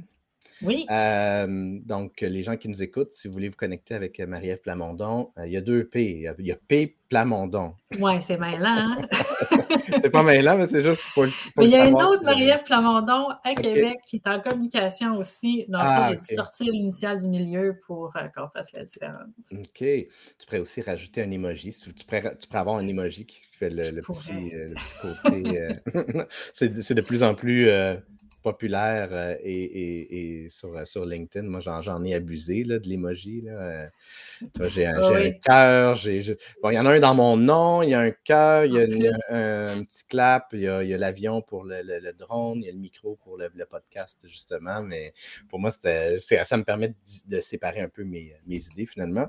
Oui. Euh, donc, les gens qui nous écoutent, si vous voulez vous connecter avec Marie-Ève Plamondon, euh, il y a deux P. Il y a, P Plamondon. Oui, c'est mêlant. Hein? c'est pas mêlant, mais c'est juste pour, Il y a une autre Marie-Ève Plamondon à Québec qui est en communication aussi. Donc, ah, j'ai dû sortir l'initiale du milieu pour euh, qu'on fasse la différence. OK. Tu pourrais aussi rajouter un emoji. Tu pourrais, tu pourrais avoir un emoji qui fait le, petit, euh, le petit, côté. Euh, c'est de plus en plus populaire euh, et, sur, euh, sur, LinkedIn. Moi, j'en ai abusé là, de l'emoji. Euh, j'ai un, ah cœur. Bon, il y en a un dans mon nom, il y a un cœur, il y a un, petit clap, il y a, l'avion pour le, drone, il y a le micro pour le, podcast, justement. Mais pour moi, ça me permet de, séparer un peu mes, mes idées, finalement.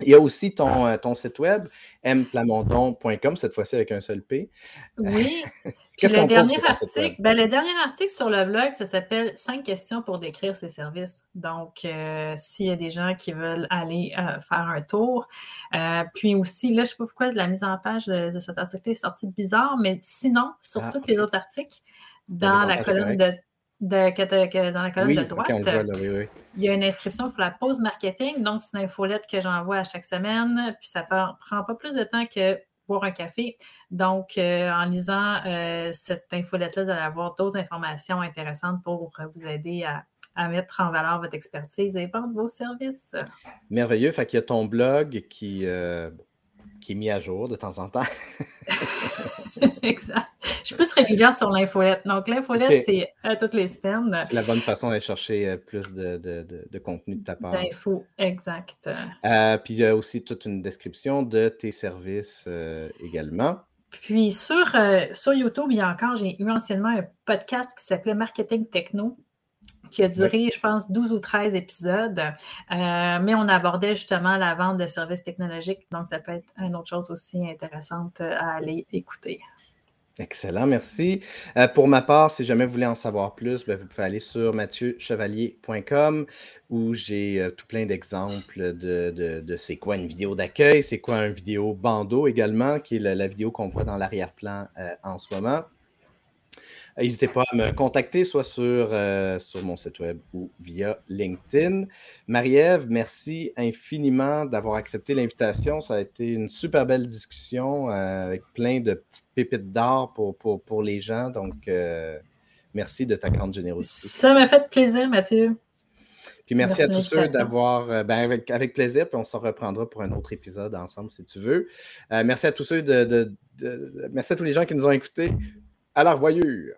Il y a aussi ton, ton site web, mplamondon.com, cette fois-ci avec un seul P. Oui. le, dernier article, ben, le dernier article sur le blog, ça s'appelle Cinq questions pour décrire ses services. Donc, euh, s'il y a des gens qui veulent aller euh, faire un tour. Euh, puis aussi, là, je ne sais pas pourquoi la mise en page de, cet article est sortie bizarre, mais sinon, sur ah, tous les autres articles, dans la colonne de, dans la colonne de droite, il y a une inscription pour la pause marketing. Donc, c'est une infolette que j'envoie à chaque semaine. Puis ça ne prend pas plus de temps que boire un café. Donc, euh, en lisant euh, cette infolette-là, vous allez avoir d'autres informations intéressantes pour vous aider à, mettre en valeur votre expertise et vendre vos services. Merveilleux. Fait qu'il y a ton blog qui, euh, qui est mis à jour de temps en temps. exact. Je suis plus régulière sur l'infolette. Donc, l'infolette, c'est à toutes les semaines. C'est la bonne façon d'aller chercher euh, plus de, contenu de ta part. D'infos, exact. Euh, puis, il y a aussi toute une description de tes services euh, également. Puis, sur, sur YouTube, il y a encore, j'ai eu anciennement un podcast qui s'appelait Marketing Techno qui a duré, je pense, 12 ou 13 épisodes. mais on abordait justement la vente de services technologiques. Donc, ça peut être une autre chose aussi intéressante à aller écouter. Excellent, merci. Euh, pour ma part, si jamais vous voulez en savoir plus, ben, vous pouvez aller sur mathieuchevalier.com où j'ai euh, tout plein d'exemples de, de, c'est quoi une vidéo d'accueil, c'est quoi une vidéo bandeau également, qui est la, vidéo qu'on voit dans l'arrière-plan euh, en ce moment. N'hésitez pas à me contacter, soit sur, euh, sur mon site web ou via LinkedIn. Marie-Ève, merci infiniment d'avoir accepté l'invitation. Ça a été une super belle discussion euh, avec plein de petites pépites d'or pour, pour, les gens. Donc, euh, merci de ta grande générosité. Ça m'a fait plaisir, Mathieu. Puis merci, à tous ceux d'avoir, ben avec, avec, plaisir, puis on se reprendra pour un autre épisode ensemble si tu veux. merci à tous ceux de, de, merci à tous les gens qui nous ont écoutés. À la revoyure.